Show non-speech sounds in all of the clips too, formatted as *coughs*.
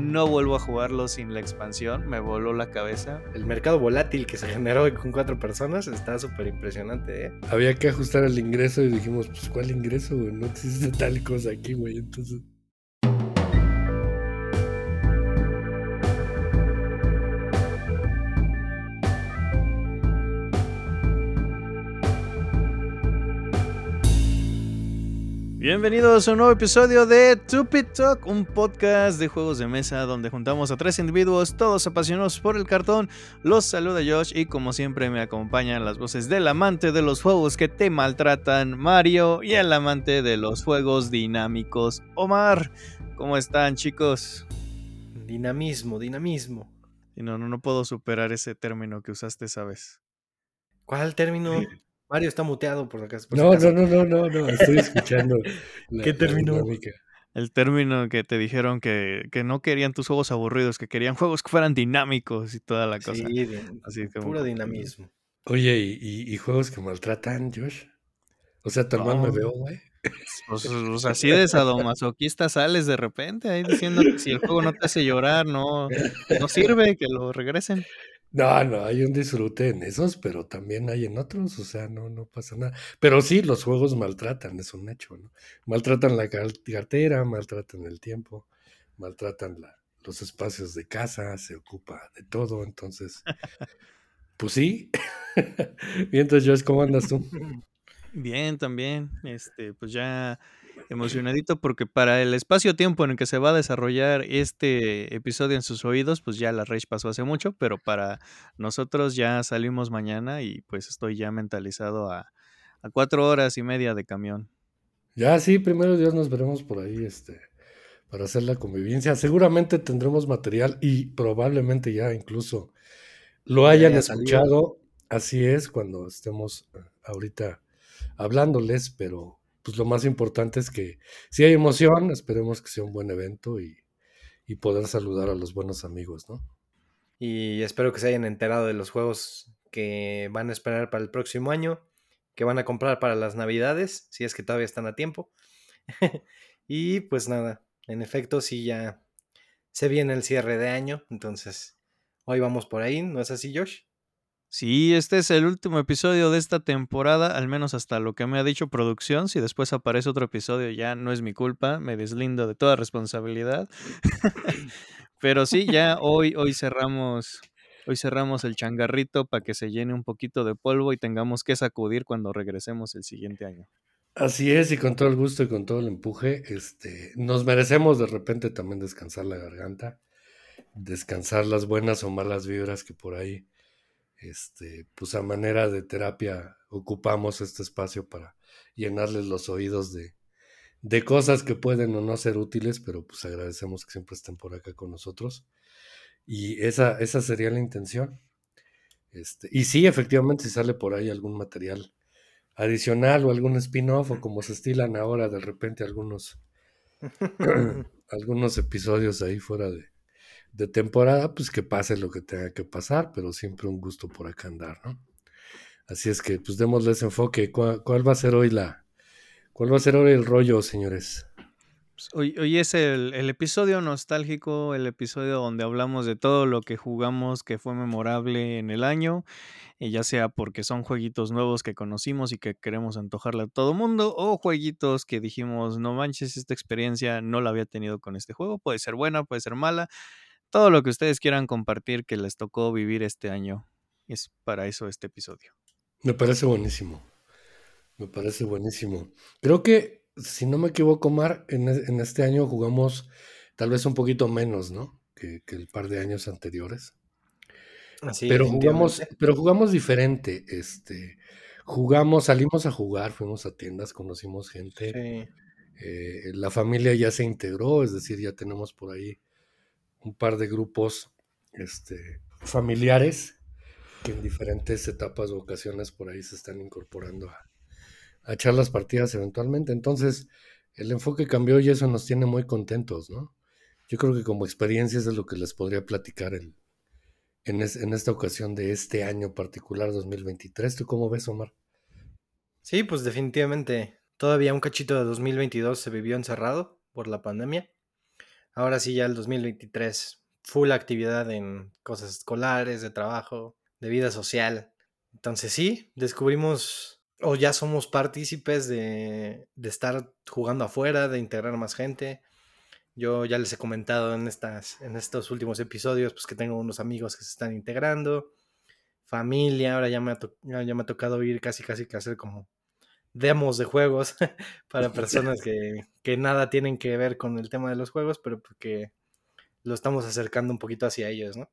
no vuelvo a jugarlo sin la expansión, me voló la cabeza. El mercado volátil que se generó *laughs* con cuatro personas está súper impresionante, ¿eh? Había que ajustar el ingreso y dijimos, pues ¿cuál ingreso, güey? No existe *laughs* tal cosa aquí, güey. Entonces... Bienvenidos a un nuevo episodio de Tupid Talk, un podcast de juegos de mesa donde juntamos a tres individuos, todos apasionados por el cartón. Los saluda Josh y como siempre me acompañan las voces del amante de los juegos que te maltratan, Mario, y el amante de los juegos dinámicos, Omar. ¿Cómo están chicos? Dinamismo, dinamismo. Y no, no, no puedo superar ese término que usaste esa vez. ¿Cuál término? Mario está muteado por acá. no, no, no, no, no, no, estoy escuchando. *laughs* ¿Qué término? El término que te dijeron que, que, no querían tus juegos aburridos, que querían juegos que fueran dinámicos y toda la cosa. Sí, Así puro dinamismo. Oye, ¿y, juegos que maltratan, Josh? O sea, tal me veo, güey. Pues, pues, así de sadomasoquista sales de repente ahí diciendo que si el juego no te hace llorar, no, no sirve, que lo regresen. No, no, hay un disfrute en esos, pero también hay en otros, o sea, no, no pasa nada. Pero sí, los juegos maltratan, es un hecho, ¿no? Maltratan la cartera, maltratan el tiempo, maltratan la, los espacios de casa, se ocupa de todo, entonces, pues sí. *laughs* Entonces, Josh, ¿cómo andas tú? *laughs* Bien, también, este, pues ya emocionadito porque para el espacio-tiempo en el que se va a desarrollar este episodio en sus oídos, pues ya la Rage pasó hace mucho, pero para nosotros ya salimos mañana y pues estoy ya mentalizado a, cuatro horas y media de camión. Ya sí, primero Dios nos veremos por ahí, este, para hacer la convivencia. Seguramente tendremos material y probablemente ya incluso lo hayan escuchado. Así es, cuando estemos eh, ahorita hablándoles, pero pues lo más importante es que si hay emoción, esperemos que sea un buen evento y, poder saludar a los buenos amigos, ¿no? Y espero que se hayan enterado de los juegos que van a esperar para el próximo año, que van a comprar para las navidades, si es que todavía están a tiempo. *laughs* y pues nada, en efecto, sí ya se viene el cierre de año, entonces hoy vamos por ahí, ¿no es así, Josh? Sí, este es el último episodio de esta temporada, al menos hasta lo que me ha dicho producción. Si después aparece otro episodio, ya no es mi culpa, me deslindo de toda responsabilidad. *laughs* *laughs* Pero sí, ya hoy, hoy cerramos, hoy cerramos el changarrito para que se llene un poquito de polvo y tengamos que sacudir cuando regresemos el siguiente año. Así es, y con todo el gusto y con todo el empuje, este, nos merecemos de repente también descansar la garganta, descansar las buenas o malas vibras que por ahí este, pues a manera de terapia ocupamos este espacio para llenarles los oídos de, de cosas que pueden o no ser útiles, pero pues agradecemos que siempre estén por acá con nosotros. Y esa, esa sería la intención. Este, y sí, efectivamente, si sale por ahí algún material adicional o algún spin-off, o como se estilan ahora de repente algunos, *clears throat* *laughs* algunos episodios ahí fuera de, de temporada, pues que pase lo que tenga que pasar, pero siempre un gusto por acá andar, ¿no? Así es que, pues démosle ese enfoque. ¿Cuál, va a ser hoy la, cuál va a ser hoy el rollo, señores? Pues, hoy, hoy, es el, el, episodio nostálgico, el episodio donde hablamos de todo lo que jugamos que fue memorable en el año, y ya sea porque son jueguitos nuevos que conocimos y que queremos antojarle a todo mundo, o jueguitos que dijimos, no manches, esta experiencia no la había tenido con este juego, puede ser buena, puede ser mala, todo lo que ustedes quieran compartir que les tocó vivir este año. Es para eso este episodio. Me parece buenísimo. Me parece buenísimo. Creo que, si no me equivoco, Mar, en, e, este año jugamos tal vez un poquito menos, ¿no? Que, el par de años anteriores. Así, pero jugamos, pero jugamos diferente. Este, jugamos, salimos a jugar, fuimos a tiendas, conocimos gente. Eh, la familia ya se integró, es decir, ya tenemos por ahí un par de grupos este, familiares que en diferentes etapas o ocasiones por ahí se están incorporando a, echar las partidas eventualmente. Entonces, el enfoque cambió y eso nos tiene muy contentos, ¿no? Yo creo que como experiencias es lo que les podría platicar en, en, en, esta ocasión de este año particular 2023. ¿Tú cómo ves, Omar? Sí, pues definitivamente. Todavía un cachito de 2022 se vivió encerrado por la pandemia. Ahora sí ya el 2023, full actividad en cosas escolares, de trabajo, de vida social. Entonces sí, descubrimos o ya somos partícipes de, de estar jugando afuera, de integrar más gente. Yo ya les he comentado en, estas, en estos últimos episodios pues, que tengo unos amigos que se están integrando, familia, ahora ya me ha, ya me ha tocado ir casi casi que hacer como demos de juegos *laughs* para *laughs* personas que, que, nada tienen que ver con el tema de los juegos, pero porque lo estamos acercando un poquito hacia ellos, ¿no?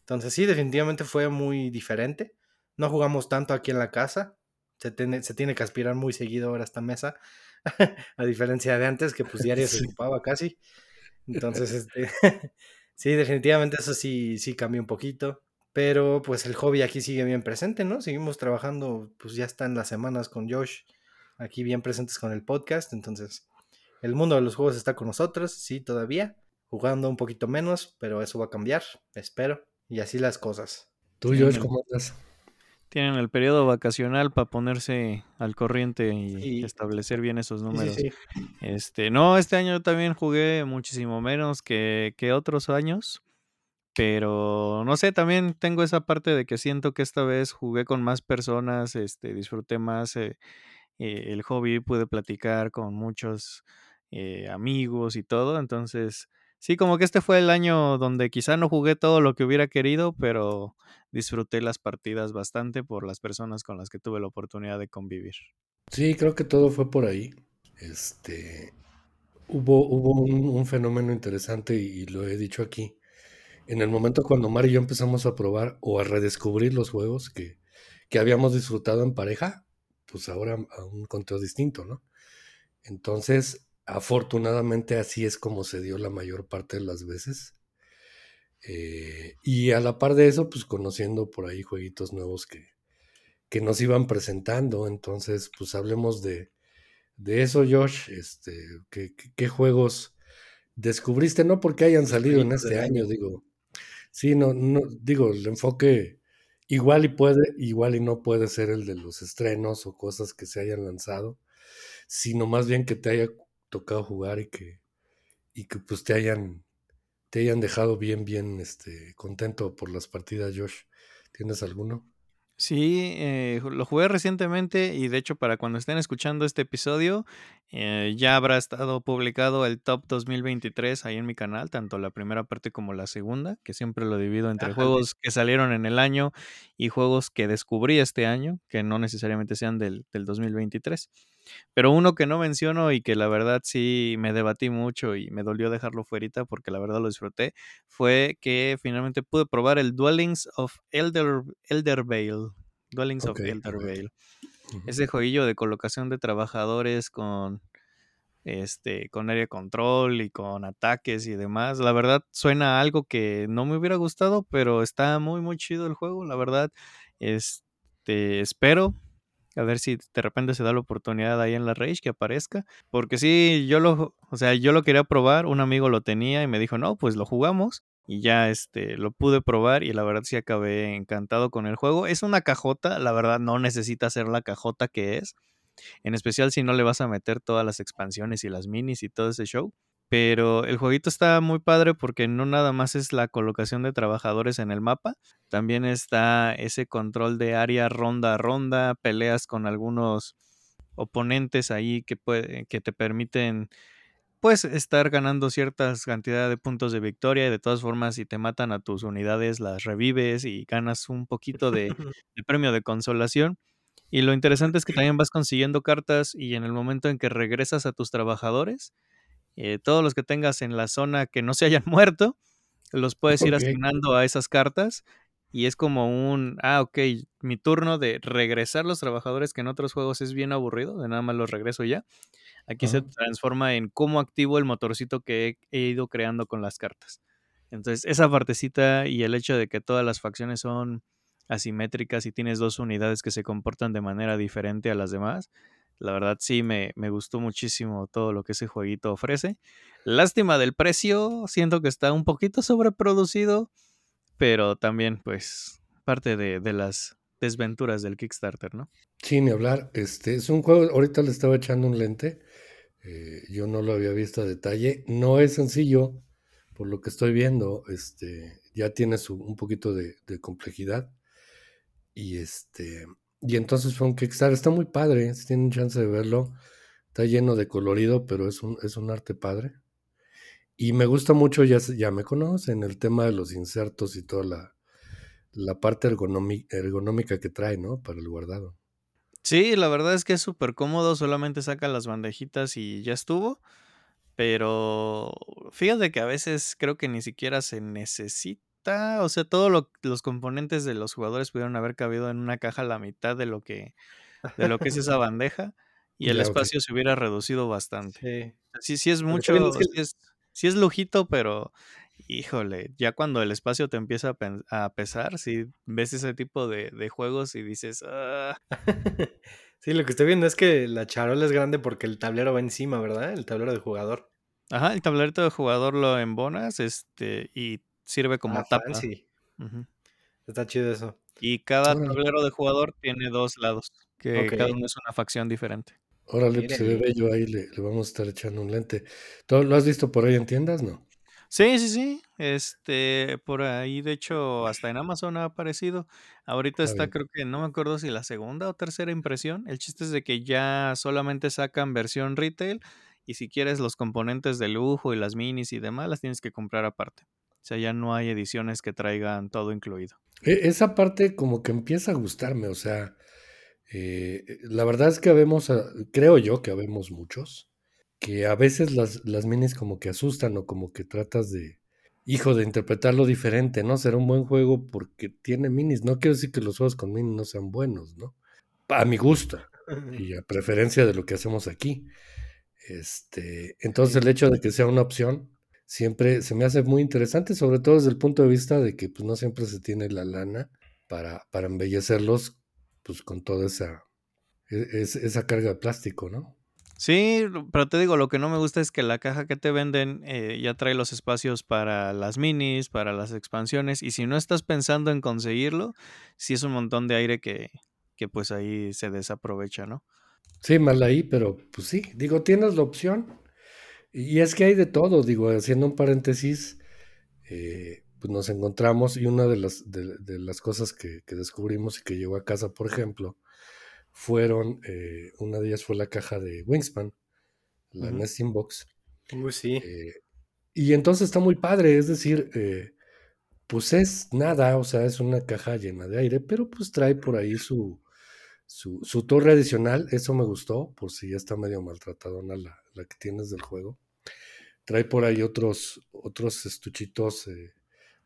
Entonces sí, definitivamente fue muy diferente. No jugamos tanto aquí en la casa. Se tiene, se tiene que aspirar muy seguido ahora esta mesa. *laughs* a diferencia de antes, que pues diario se ocupaba casi. Entonces, este, sí, definitivamente eso sí, sí cambió un poquito. Pero pues el hobby aquí sigue bien presente, ¿no? Seguimos trabajando, pues ya están las semanas con Josh, aquí bien presentes con el podcast. Entonces, el mundo de los juegos está con nosotros, sí, todavía. Jugando un poquito menos, pero eso va a cambiar, espero. Y así las cosas. ¿Tú, Josh, cómo estás? Tienen el periodo vacacional para ponerse al corriente y establecer bien esos números. este, no, este año también jugué muchísimo menos que, que otros años. Pero no sé, también tengo esa parte de que siento que esta vez jugué con más personas, este, disfruté más eh, eh, el hobby, pude platicar con muchos eh, amigos y todo. Entonces, sí, como que este fue el año donde quizá no jugué todo lo que hubiera querido, pero disfruté las partidas bastante por las personas con las que tuve la oportunidad de convivir. Sí, creo que todo fue por ahí. Este, hubo, hubo un, fenómeno interesante y lo he dicho aquí en el momento cuando Mari y yo empezamos a probar o a redescubrir los juegos que, habíamos disfrutado en pareja, pues ahora a un conteo distinto, ¿no? Entonces, afortunadamente así es como se dio la mayor parte de las veces. Eh, y a la par de eso, pues conociendo por ahí jueguitos nuevos que, que nos iban presentando. Entonces, pues hablemos de, eso, Josh. Este, ¿qué, juegos descubriste? No porque hayan salido en este año, digo. Sí, no, no, digo, el enfoque igual y puede, igual y no puede ser el de los estrenos o cosas que se hayan lanzado, sino más bien que te haya tocado jugar y que, y que pues te hayan, te hayan dejado bien, bien este, contento por las partidas, Josh. ¿Tienes alguno? Sí, eh, lo jugué recientemente y de hecho para cuando estén escuchando este episodio eh, ya habrá estado publicado el top 2023 ahí en mi canal, tanto la primera parte como la segunda, que siempre lo divido entre juegos que salieron en el año y juegos que descubrí este año, que no necesariamente sean del, del 2023. Pero uno que no menciono y que la verdad sí me debatí mucho y me dolió dejarlo fuera porque la verdad lo disfruté, fue que finalmente pude probar el Dwellings of Elder, Elder Vale. Dwellings of Elder Vale. Ese jueguillo de colocación de trabajadores con este con área control y con ataques y demás. La verdad suena a algo que no me hubiera gustado, pero está muy muy chido el juego, la verdad. Este, espero a ver si de repente se da la oportunidad ahí en la Rage que aparezca. Porque sí, yo lo, o sea, yo lo quería probar, un amigo lo tenía y me dijo, no, pues lo jugamos. Y ya este, lo pude probar y la verdad sí acabé encantado con el juego. Es una cajota, la verdad no necesita ser la cajota que es. En especial si no le vas a meter todas las expansiones y las minis y todo ese show. Pero el jueguito está muy padre porque no nada más es la colocación de trabajadores en el mapa, también está ese control de área ronda a ronda, peleas con algunos oponentes ahí que, puede, que te permiten pues estar ganando ciertas cantidades de puntos de victoria y de todas formas si te matan a tus unidades las revives y ganas un poquito de, *laughs* de premio de consolación. Y lo interesante es que también vas consiguiendo cartas y en el momento en que regresas a tus trabajadores, eh, todos los que tengas en la zona que no se hayan *laughs* muerto, los puedes ir asignando a esas cartas. Y es como un, ah, ok, mi turno de regresar los trabajadores que en otros juegos es bien aburrido, de nada más los regreso ya. Aquí se transforma en cómo activo el motorcito que he, ido creando con las cartas. Entonces, esa partecita y el hecho de que todas las facciones son asimétricas y tienes dos unidades que se comportan de manera diferente a las demás, la verdad sí me, me, gustó muchísimo todo lo que ese jueguito ofrece. Lástima del precio, siento que está un poquito sobreproducido, pero también pues parte de, de las desventuras del Kickstarter, ¿no? Sí, ni hablar. Este es un juego, ahorita le estaba echando un lente, eh, yo no lo había visto a detalle, no es sencillo por lo que estoy viendo, este, ya tiene su, un poquito de, de complejidad. Y este, y entonces fue un Kickstarter, está muy padre, si tienen chance de verlo, está lleno de colorido, pero es un, es un arte padre. Y me gusta mucho, ya, ya me conocen, el tema de los insertos y toda la, la parte ergonómica que trae, ¿no? Para el guardado. Sí, la verdad es que es súper cómodo, solamente saca las bandejitas y ya estuvo. Pero fíjate que a veces creo que ni siquiera se necesita. O sea, todos los componentes de los jugadores pudieron haber cabido en una caja a la mitad de lo que, de lo que es esa bandeja. Y el espacio se hubiera reducido bastante. Sí, sí, es mucho. sí es lujito, pero híjole, ya cuando el espacio te empieza a, pesar, si ves ese tipo de, juegos y dices, ah". *laughs* sí, lo que estoy viendo es que la charola es grande porque el tablero va encima, ¿verdad? El tablero de jugador. Ajá, el tablero de jugador lo embonas este, y sirve como ah, tapa. Sí. Está chido eso. Y cada tablero de jugador tiene dos lados, que cada uno es una facción diferente. Órale, pues se ve bello ahí, le, le, vamos a estar echando un lente. ¿Todo, ¿Lo has visto por ahí en tiendas? No. Sí, sí, sí. Este, por ahí, de hecho, hasta en Amazon ha aparecido. Ahorita está, creo que no me acuerdo si la segunda o tercera impresión. El chiste es de que ya solamente sacan versión retail y si quieres los componentes de lujo y las minis y demás, las tienes que comprar aparte. O sea, ya no hay ediciones que traigan todo incluido. E, esa parte como que empieza a gustarme, o sea, eh, la verdad es que habemos, creo yo que habemos muchos que a veces las, las minis como que asustan o como que tratas de, hijo, de interpretarlo diferente, ¿no? Será un buen juego porque tiene minis. No quiero decir que los juegos con minis no sean buenos, ¿no? A mi gusto y a preferencia de lo que hacemos aquí. Este, entonces el hecho de que sea una opción siempre se me hace muy interesante, sobre todo desde el punto de vista de que pues, no siempre se tiene la lana para, para embellecerlos pues con toda esa, e, esa carga de plástico, ¿no? Sí, pero te digo, lo que no me gusta es que la caja que te venden eh, ya trae los espacios para las minis, para las expansiones, y si no estás pensando en conseguirlo, sí es un montón de aire que, que pues ahí se desaprovecha, ¿no? Sí, mal ahí, pero pues sí, digo, tienes la opción. Y es que hay de todo, digo, haciendo un paréntesis, eh, pues nos encontramos y una de las, de, las cosas que, que, descubrimos y que llegó a casa, por ejemplo, fueron, eh, una de ellas fue la caja de Wingspan, la Nesting Box. sí. Eh, y entonces está muy padre, es decir, eh, pues es nada, o sea, es una caja llena de aire, pero pues trae por ahí su, su, torre adicional, eso me gustó, por si ya está medio maltratadona la, la que tienes del juego. Trae por ahí otros, otros estuchitos de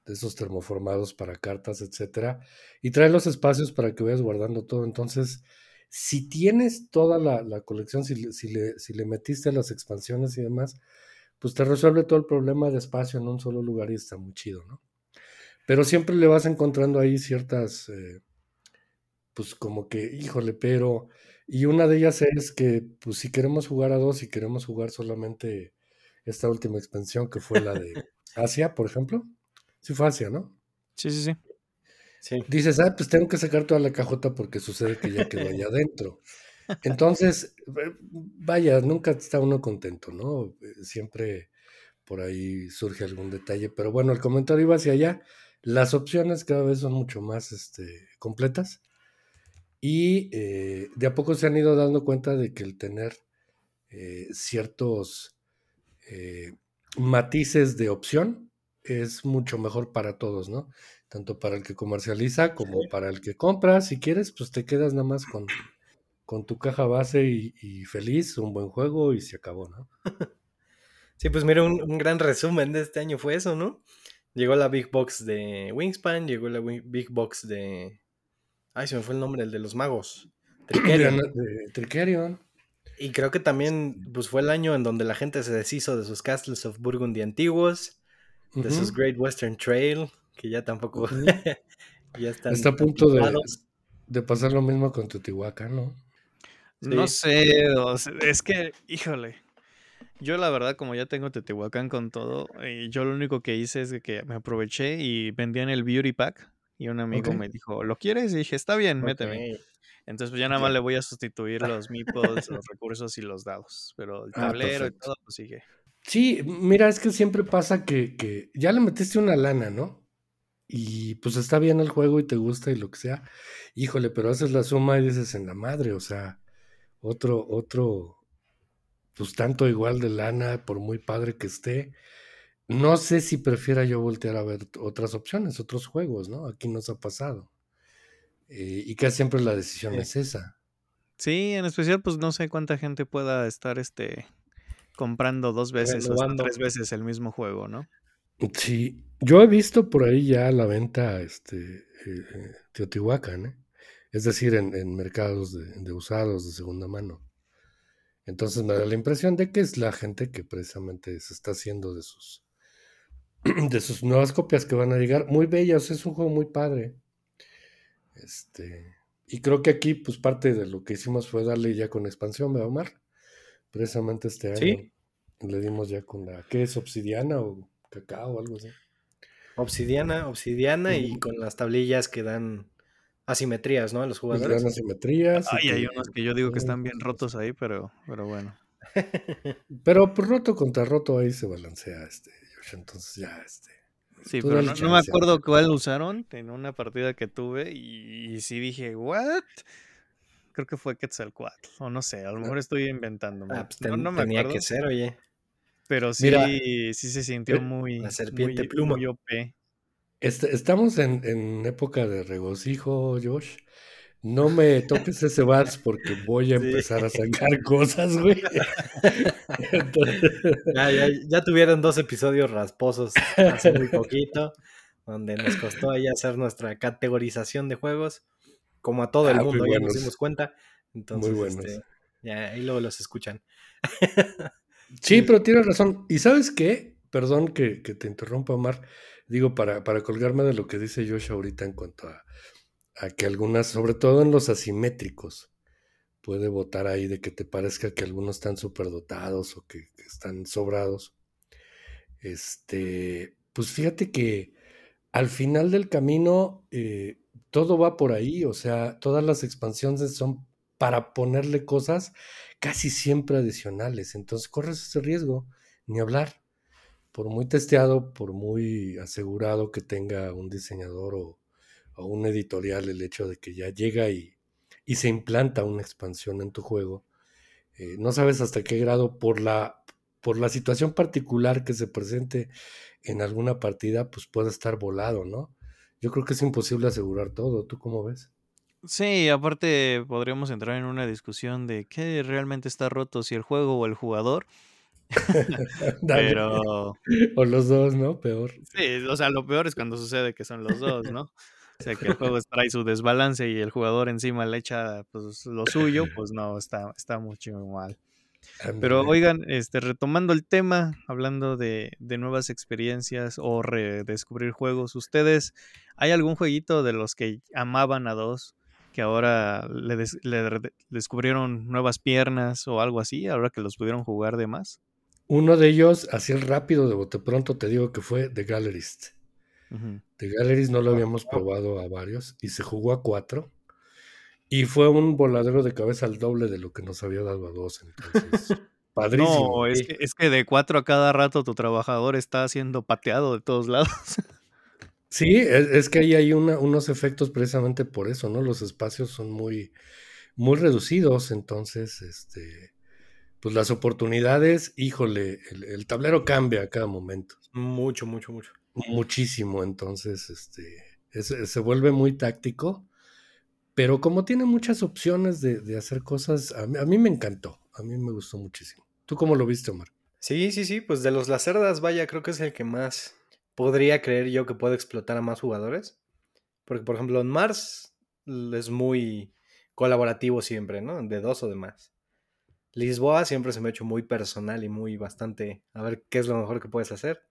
esos termoformados para cartas, etcétera, y trae los espacios para que vayas guardando todo. Entonces, si tienes toda la, colección, si, le, metiste las expansiones y demás, pues te resuelve todo el problema de espacio en un solo lugar y está muy chido, ¿no? Pero siempre le vas encontrando ahí ciertas, eh, pues como que, híjole, pero... Y una de ellas es que, pues si queremos jugar a dos y queremos jugar solamente esta última expansión que fue la de *laughs* Asia, por ejemplo. Sí fue Asia, ¿no? Sí, sí, sí. Dices, ah, pues tengo que sacar toda la cajota porque sucede que ya quedó allá adentro. *laughs* Entonces, vaya, nunca está uno contento, ¿no? Siempre por ahí surge algún detalle, pero bueno, el comentario iba hacia allá. Las opciones cada vez son mucho más este, completas y eh, de a poco se han ido dando cuenta de que el tener eh, ciertos eh, matices de opción es mucho mejor para todos, ¿no? tanto para el que comercializa como para el que compra. Si quieres, pues te quedas nada más con, con tu caja base y, feliz, un buen juego y se acabó, ¿no? *laughs* Sí, pues mira, un, gran resumen de este año fue eso, ¿no? Llegó la Big Box de Wingspan, llegó la Big Box de... Ay, se me fue el nombre, el de los magos. *clears throat* Tricerion. Y creo que también pues, fue el año en donde la gente se deshizo de sus Castles of Burgundy antiguos, de sus Great Western Trail, que ya tampoco *laughs* ya están está a punto de, pasar lo mismo con Teotihuacán, ¿no? No sé, es que, híjole, yo la verdad como ya tengo Teotihuacán con todo, y yo lo único que hice es que me aproveché y vendían el Beauty Pack y un amigo me dijo, ¿lo quieres? Y dije, está bien, méteme. Entonces pues ya nada más le voy a sustituir los *laughs* meeples, los recursos y los dados, pero el ah, tablero y todo pues sigue. Sí, mira, es que siempre pasa que, que ya le metiste una lana, ¿no? Y pues está bien el juego y te gusta y lo que sea. Híjole, pero haces la suma y dices en la madre, o sea, otro, otro, pues tanto igual de lana, por muy padre que esté. No sé si prefiera yo voltear a ver otras opciones, otros juegos, ¿no? Aquí nos ha pasado. Eh, y que siempre la decisión Sí. es esa. Sí, en especial, pues no sé cuánta gente pueda estar este comprando dos veces o tres veces el mismo juego, ¿no? Sí, yo he visto por ahí ya la venta este, eh, eh, Teotihuacán, ¿eh? es decir, en, en mercados de, de usados de segunda mano. Entonces me da la impresión de que es la gente que precisamente se está haciendo de sus *clears throat* de sus nuevas copias que van a llegar, muy bellas, es un juego muy padre. Este, y creo que aquí, pues parte de lo que hicimos fue darle ya con expansión, ¿verdad, Omar? Precisamente este año Sí. le dimos ya con la, ¿qué es? Obsidiana o cacao o algo así. Obsidiana, obsidiana y con las tablillas que dan asimetrías, ¿no? A los jugadores. asimetrías. y Ay, hay que- unos que yo digo que están bien rotos ahí, pero, pero bueno. *laughs* Pero pues, roto contra roto ahí se balancea este, Josh, entonces ya este. Sí, pero no, no me acuerdo cuál usaron en una partida que tuve y, y sí dije, ¿what? Creo que fue Quetzalcoatl, o no sé, a lo mejor estoy inventándome. Ah, pues no, me tenía acuerdo, que ser, oye. pero sí, Mira, sí se sintió eh, muy, la serpiente muy, pluma. muy OP. Este, estamos en, en época de regocijo, Josh. No me toques ese vals porque voy a Sí. empezar a sacar cosas, güey. *laughs* Entonces, Ya, ya, ya tuvieron dos episodios rasposos hace muy poquito, donde nos costó ahí hacer nuestra categorización de juegos, como a todo el Ah, mundo, ya nos dimos cuenta. Entonces, Muy buenos. este, ya ahí luego los escuchan. *laughs* Sí, pero tienes razón. ¿Y sabes qué? Perdón que, que te interrumpa, Omar. Digo, para, para colgarme de lo que dice Josh ahorita en cuanto a, a que algunas, sobre todo en los asimétricos, puede votar ahí de que te parezca que algunos están superdotados o que, están sobrados. Este, pues fíjate que al final del camino eh, todo va por ahí, o sea, todas las expansiones son para ponerle cosas casi siempre adicionales, entonces corres ese riesgo, ni hablar, por muy testeado, por muy asegurado que tenga un diseñador o, o un editorial el hecho de que ya llega y, y se implanta una expansión en tu juego, eh, no sabes hasta qué grado por la, por la situación particular que se presente en alguna partida, pues puede estar volado, ¿no? Yo creo que es imposible asegurar todo. ¿Tú cómo ves? Sí, aparte podríamos entrar en una discusión de qué realmente está roto, si el juego o el jugador, *laughs* pero O los dos, ¿no? Peor. sí, o sea, lo peor es cuando sucede que son los dos, ¿no? O sea, que el juego trae su desbalance y el jugador encima le echa pues, lo suyo, pues no, está, está mucho mal. Pero oigan, este, retomando el tema, hablando de, de nuevas experiencias o redescubrir juegos, ¿ustedes hay algún jueguito de los que amaban a dos que ahora le, des- le descubrieron nuevas piernas o algo así, ahora que los pudieron jugar de más? Uno de ellos, así el rápido de bote pronto, te digo que fue The Gallerist. Ujú. The Gallerist no lo habíamos probado a varios y se jugó a cuatro. Y fue un voladero de cabeza al doble de lo que nos había dado a dos. Entonces, *laughs* padrísimo. No, es que, es que de cuatro a cada rato tu trabajador está siendo pateado de todos lados. *laughs* Sí, es, es que ahí hay una- unos efectos precisamente por eso, ¿no? Los espacios son muy, muy reducidos, entonces, este, pues las oportunidades, híjole, el, el tablero cambia a cada momento, Mucho, mucho, mucho. Muchísimo, entonces, este, es- se vuelve muy táctico, pero como tiene muchas opciones de, hacer cosas, a mí, a mí me encantó, a mí me gustó muchísimo. ¿Tú cómo lo viste, Omar? Sí, sí, sí, pues de los Lacerdas, vaya, creo que es el que más podría creer yo que puede explotar a más jugadores. Porque, por ejemplo, en Mars es muy colaborativo siempre, ¿no? De dos o de más. Lisboa siempre se me ha hecho muy personal y muy bastante a ver qué es lo mejor que puedes hacer.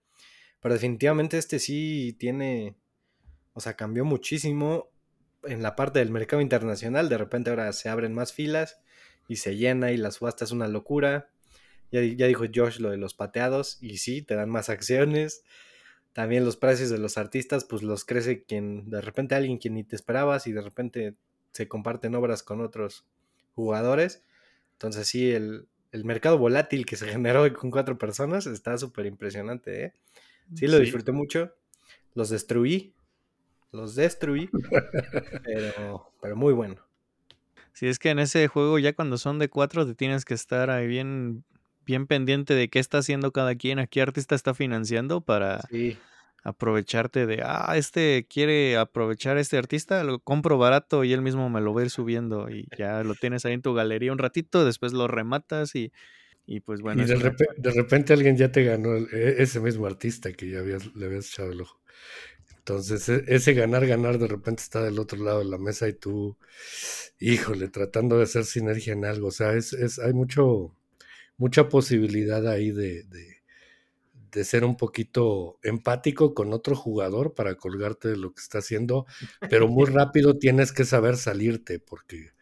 Pero definitivamente este sí tiene, o sea, cambió muchísimo en la parte del mercado internacional. De repente ahora se abren más filas y se llena y la subasta es una locura. Ya, ya dijo Josh lo de los pateados y sí, te dan más acciones. También los precios de los artistas, pues los crece quien, de repente alguien quien ni te esperabas y de repente se comparten obras con otros jugadores. Entonces sí, el, el mercado volátil que se *laughs* generó con cuatro personas está súper impresionante, ¿eh? Sí, lo disfruté mucho. Los destruí. Los destruí. *laughs* pero, pero muy bueno. Sí, es que en ese juego ya cuando son de cuatro te tienes que estar ahí bien, bien pendiente de qué está haciendo cada quien, a qué artista está financiando para aprovecharte de, ah, este quiere aprovechar a este artista, lo compro barato y él mismo me lo va a ir subiendo y ya lo tienes ahí en tu galería un ratito, después lo rematas y, y pues bueno. Y de, repente, alguien ya te ganó e, ese mismo artista que ya habías, le habías echado el ojo. Entonces, e, ese ganar, ganar de repente está del otro lado de la mesa y tú, híjole, tratando de hacer sinergia en algo. O sea, es, es hay mucho, mucha posibilidad ahí de, de, de, ser un poquito empático con otro jugador para colgarte de lo que está haciendo, pero muy *laughs* rápido tienes que saber salirte, porque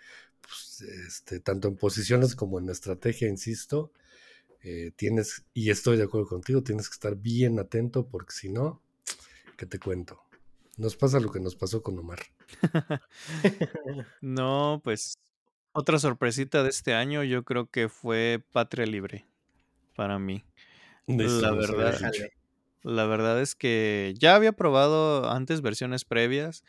este, tanto en posiciones como en estrategia, insisto, eh, tienes, y estoy de acuerdo contigo, tienes que estar bien atento, porque si no, ¿qué te cuento? Nos pasa lo que nos pasó con Omar. *laughs* no, pues otra sorpresita de este año yo creo que fue Patria Libre para mí. la verdad, la verdad es que ya había probado antes versiones previas.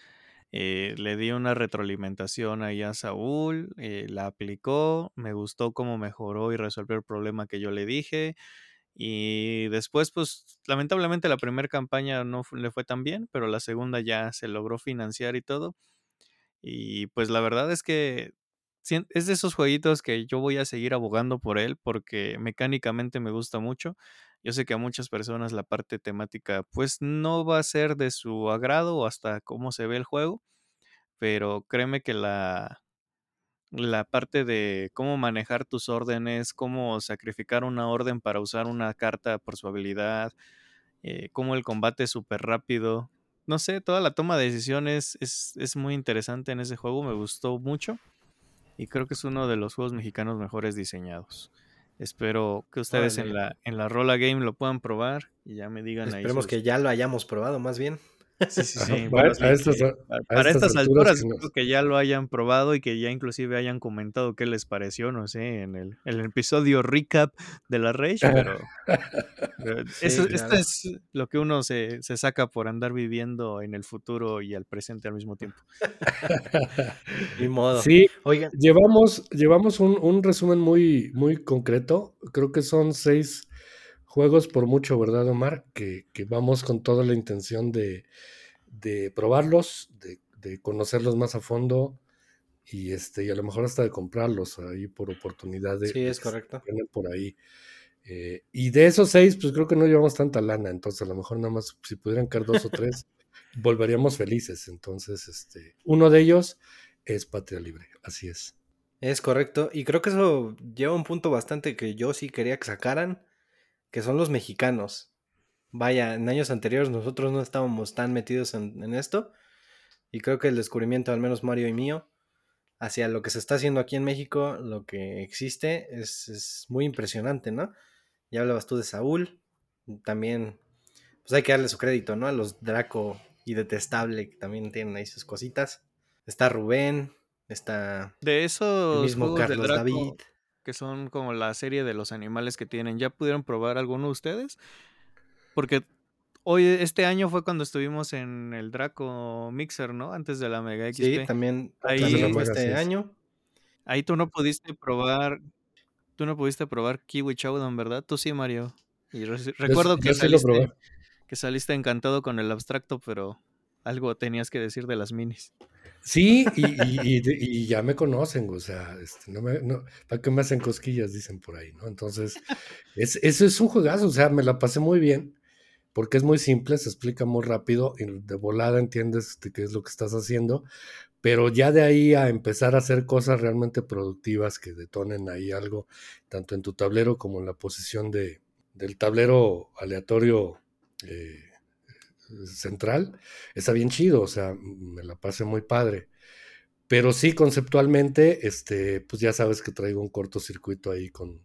Eh, le di una retroalimentación ahí a Saúl, eh, la aplicó, me gustó cómo mejoró y resolvió el problema que yo le dije. Y después, pues, lamentablemente la primera campaña no le fue tan bien, pero la segunda ya se logró financiar y todo. Y pues la verdad es que es de esos jueguitos que yo voy a seguir abogando por él porque mecánicamente me gusta mucho. Yo sé que a muchas personas la parte temática pues no va a ser de su agrado hasta cómo se ve el juego, pero créeme que la, la parte de cómo manejar tus órdenes, cómo sacrificar una orden para usar una carta por su habilidad, eh, cómo el combate es súper rápido. No sé, toda la toma de decisiones es, es, muy interesante en ese juego, me gustó mucho y creo que es uno de los juegos mexicanos mejores diseñados. Espero que ustedes en la, en la Rola Game lo puedan probar y ya me digan ahí. Esperemos que ya lo hayamos probado más bien. Sí, sí, sí. para, estas, alturas creo que ya lo hayan probado y que ya inclusive hayan comentado qué les pareció, no sé, en el, el episodio recap de la Rage, pero, *laughs* esto es lo que uno se, se, saca por andar viviendo en el futuro y al presente al mismo tiempo. *laughs* Ni modo. Sí, Oigan. llevamos, llevamos un, un resumen muy, muy concreto. Creo que son seis juegos por mucho, ¿verdad, Omar? Que, vamos con toda la intención de, probarlos, de, conocerlos más a fondo y este y a lo mejor hasta de comprarlos ahí por oportunidad de, sí, es correcto. por ahí. Eh, y de esos seis, pues creo que no llevamos tanta lana, entonces a lo mejor nada más, si pudieran caer dos o tres, *laughs* volveríamos felices. Entonces, este, uno de ellos es Patria Libre, así es. Es correcto, y creo que eso lleva un punto bastante que yo sí quería que sacaran, que son los mexicanos. Vaya, en años anteriores nosotros no estábamos tan metidos en, esto y creo que el descubrimiento, al menos Mario y mío, hacia lo que se está haciendo aquí en México, lo que existe, es, muy impresionante, ¿no? Ya hablabas tú de Saúl, también, pues hay que darle su crédito, ¿no? A los Draco y Detestable, que también tienen ahí sus cositas. Está Rubén, está... De eso... El mismo Carlos David que son como la serie de los animales que tienen. ¿Ya pudieron probar alguno de ustedes? Porque hoy, este año fue cuando estuvimos en el Draco Mixer, ¿no? Antes de la Mega XP. Sí, también ahí, este año. Ahí tú no pudiste probar, tú no pudiste probar Kiwi Chowdown, ¿verdad? Tú sí, Mario. Y recuerdo que, saliste, que saliste encantado con el abstracto, pero algo tenías que decir de las minis. Sí, y, ya me conocen, o sea, este, no me, no, ¿para qué me hacen cosquillas? Dicen por ahí, ¿no? Entonces, es, eso es un juegazo, o sea, me la pasé muy bien, porque es muy simple, se explica muy rápido, y de volada entiendes qué es lo que estás haciendo, pero ya de ahí a empezar a hacer cosas realmente productivas que detonen ahí algo, tanto en tu tablero como en la posición de, del tablero aleatorio. Eh, central, está bien chido, o sea, me la pasé muy padre. Pero sí, conceptualmente, este, pues ya sabes que traigo un cortocircuito ahí con,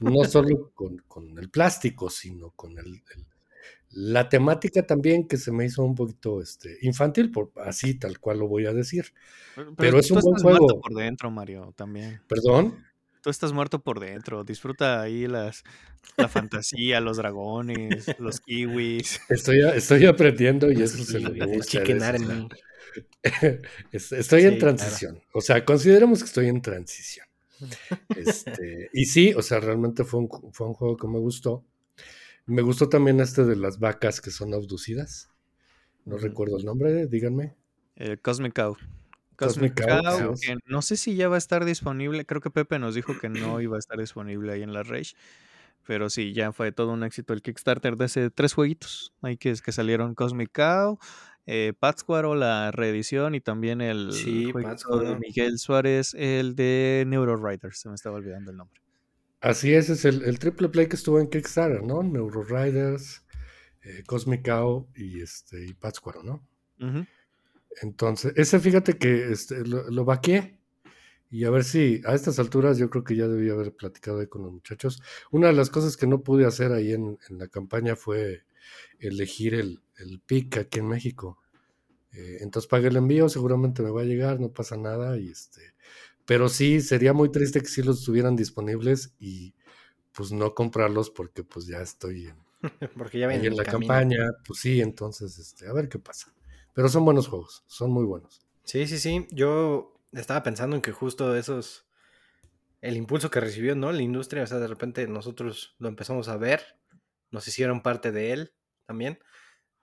no *laughs* solo con, el plástico, sino con el, la temática también que se me hizo un poquito este, infantil, por, así tal cual lo voy a decir. Pero, es un buen juego. por dentro, Mario, también. ¿Perdón? Tú estás muerto por dentro. Disfruta ahí las, la fantasía, los dragones, los kiwis. Estoy, estoy aprendiendo y eso se lo El gusta. Chicken Army. *laughs* Estoy Sí, en transición. O sea, consideremos que estoy en transición. *laughs* Este, y sí, o sea, realmente fue un, fue un juego que me gustó. Me gustó también este de las vacas que son abducidas. No recuerdo el nombre, díganme. Eh, Cosmic Cow. Cosmic Cosmic Cow, que no sé si ya va a estar disponible. Creo que Pepe nos dijo que no iba a estar disponible ahí en la Rage. Pero sí, ya fue todo un éxito el Kickstarter de ese tres jueguitos. Ahí que, que salieron Cosmic Cow, eh, Pátzcuaro, la reedición y también el Sí, de. Miguel Suárez, el de Neuro Riders. Se me estaba olvidando el nombre. Así es, es el, el triple play que estuvo en Kickstarter, ¿no? Neuro Riders, eh, Cosmic Cow y, este, y Pátzcuaro, ¿no? Ujú. Entonces, ese fíjate que este, lo, lo vaqué. Y a ver si a estas alturas yo creo que ya debía haber platicado ahí con los muchachos. Una de las cosas que no pude hacer ahí en, en la campaña fue elegir el, el pick aquí en México. Eh, entonces pagué el envío, seguramente me va a llegar, no pasa nada. Y este, pero sí, sería muy triste que sí los estuvieran disponibles y pues no comprarlos porque pues ya estoy en, *laughs* Porque ya ahí viene en la camino. campaña. Pues sí, entonces este, a ver qué pasa. Pero son buenos juegos, son muy buenos. Sí, sí, sí. Yo estaba pensando en que justo esos. El impulso que recibió, ¿no? La industria, o sea, de repente nosotros lo empezamos a ver, nos hicieron parte de él también.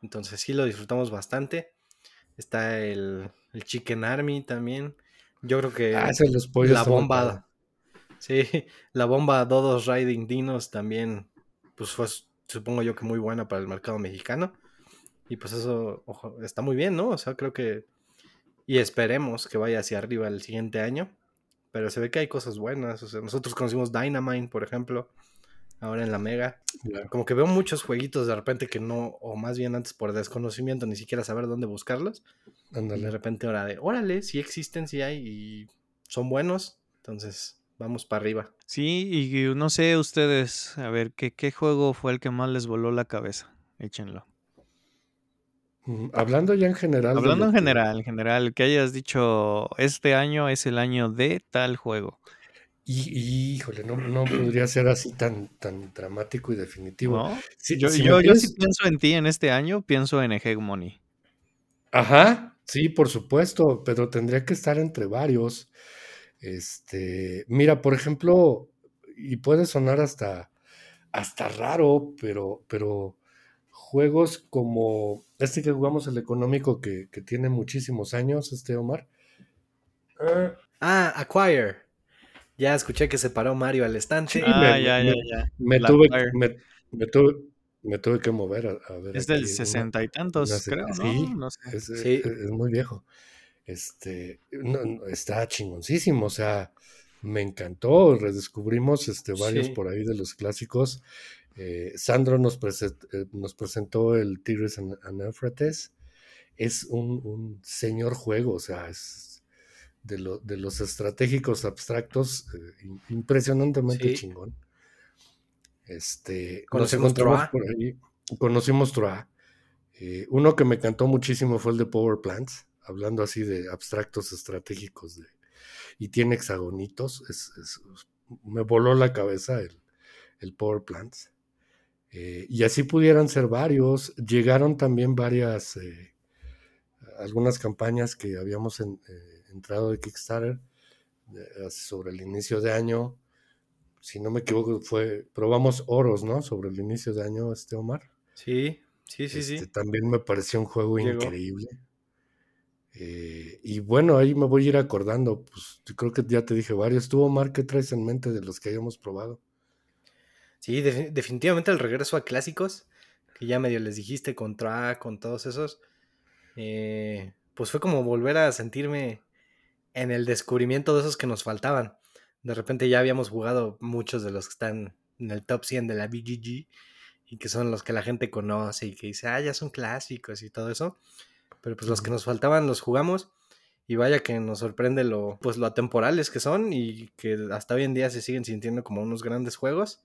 Entonces sí lo disfrutamos bastante. Está el, el Chicken Army también. Yo creo que Ah, los pollos la bomba. Sí, *laughs* la bomba Dodos Riding Dinos también, pues fue, supongo yo que muy buena para el mercado mexicano. Y pues eso ojo, está muy bien, ¿no? O sea, creo que... Y esperemos que vaya hacia arriba el siguiente año. Pero se ve que hay cosas buenas. O sea, nosotros conocimos Dynamite, por ejemplo, ahora en la Mega. Claro. Como que veo muchos jueguitos de repente que no, o más bien antes por desconocimiento, ni siquiera saber dónde buscarlos. Y de repente ahora de, órale, sí existen, sí hay y son buenos. Entonces, vamos para arriba. Sí, y no sé ustedes, a ver, ¿qué, ¿qué juego fue el que más les voló la cabeza? Échenlo. Hablando ya en general. Hablando en general, en general, que hayas dicho, este año es el año de tal juego. Y, y, híjole, no, no podría ser así tan, tan dramático y definitivo. ¿No? Si- Yo, si yo, yo sí pienso en ti en este año, pienso en Hegemony. Ajá, sí, por supuesto, pero tendría que estar entre varios. Este, mira, por ejemplo, y puede sonar hasta, hasta raro, pero, pero juegos como este que jugamos, el económico, que, que tiene muchísimos años, este Omar. Ah, Ah, Acquire. Ya escuché que se paró Mario al estante. Sí, Ah, me- ya, me- ya, ya. me, tuve, me, me tuve, me tuve que mover a, a ver. Es del sesenta y tantos, una creo, ¿no? sí, No sé. Es, Sí. es- es muy viejo. Este, no, no, está chingoncísimo, o sea, me encantó. Redescubrimos este, varios Sí. por ahí de los clásicos. Eh, Sandro nos, eh, nos presentó el Tigris and, and Euphrates. Es un, un señor juego, o sea, es de, lo- de los estratégicos abstractos eh, im- impresionantemente Sí. chingón. Este, nos encontramos Troa. por ahí, conocimos Troa. Uno que me encantó muchísimo fue el de Power Plants, hablando así de abstractos estratégicos de, y tiene hexagonitos. Es, es- me voló la cabeza el, el Power Plants. Eh, y así pudieran ser varios. Llegaron también varias, eh, algunas campañas que habíamos en- eh, entrado de Kickstarter sobre el inicio de año. Si no me equivoco, fue, probamos Oros, ¿no? Sobre el inicio de año, este Omar. Sí, sí, sí, Este, sí. También me pareció un juego Llegó. increíble. Eh, y bueno, ahí me voy a ir acordando. Pues creo que ya te dije varios. ¿Tú, Omar, qué traes en mente de los que hayamos probado? Sí, defi- definitivamente el regreso a clásicos, que ya medio les dijiste con Tra, con todos esos, eh, pues fue como volver a sentirme en el descubrimiento de esos que nos faltaban. De repente ya habíamos jugado muchos de los que están en el top 100 de la BGG y que son los que la gente conoce y que dice, ah, ya son clásicos y todo eso. Pero pues los que nos faltaban los jugamos y vaya que nos sorprende lo, pues lo atemporales que son y que hasta hoy en día se siguen sintiendo como unos grandes juegos.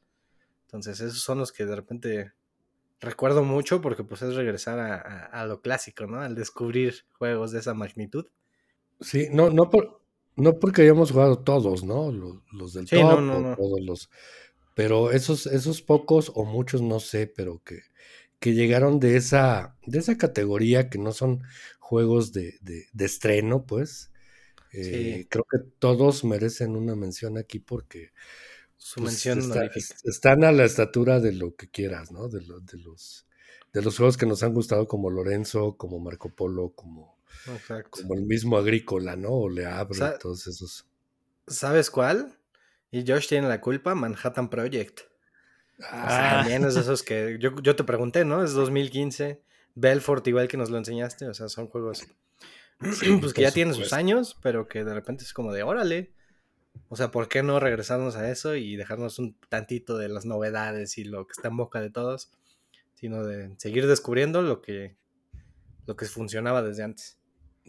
Entonces esos son los que de repente recuerdo mucho porque pues es regresar a, a- a lo clásico, ¿no? Al descubrir juegos de esa magnitud. Sí, no, no por, no porque hayamos jugado todos, ¿no? Los, del Sí, top, no, no, no. todos los. Pero esos, esos pocos, o muchos, no sé, pero que, que llegaron de esa, de esa categoría que no son juegos de, de, de estreno, pues. Sí. Eh, creo que todos merecen una mención aquí porque Su pues, mención está- están a la estatura de lo que quieras, ¿no? De, lo- de los de los juegos que nos han gustado como Lorenzo, como Marco Polo, como, Exacto. como el mismo Agrícola, ¿no? O Le Abre, todos esos. ¿Sabes cuál? Y Josh tiene la culpa, Manhattan Project. Sea, Ah. también es de esos que yo, yo te pregunté, ¿no? Es 2015. Belfort, igual que nos lo enseñaste. O sea, son juegos *clears throat* pues que ya tienen sus años, pero que de repente es como de órale. O sea, ¿por qué no regresarnos a eso y dejarnos un tantito de las novedades y lo que está en boca de todos? Sino de seguir descubriendo lo que, lo que funcionaba desde antes.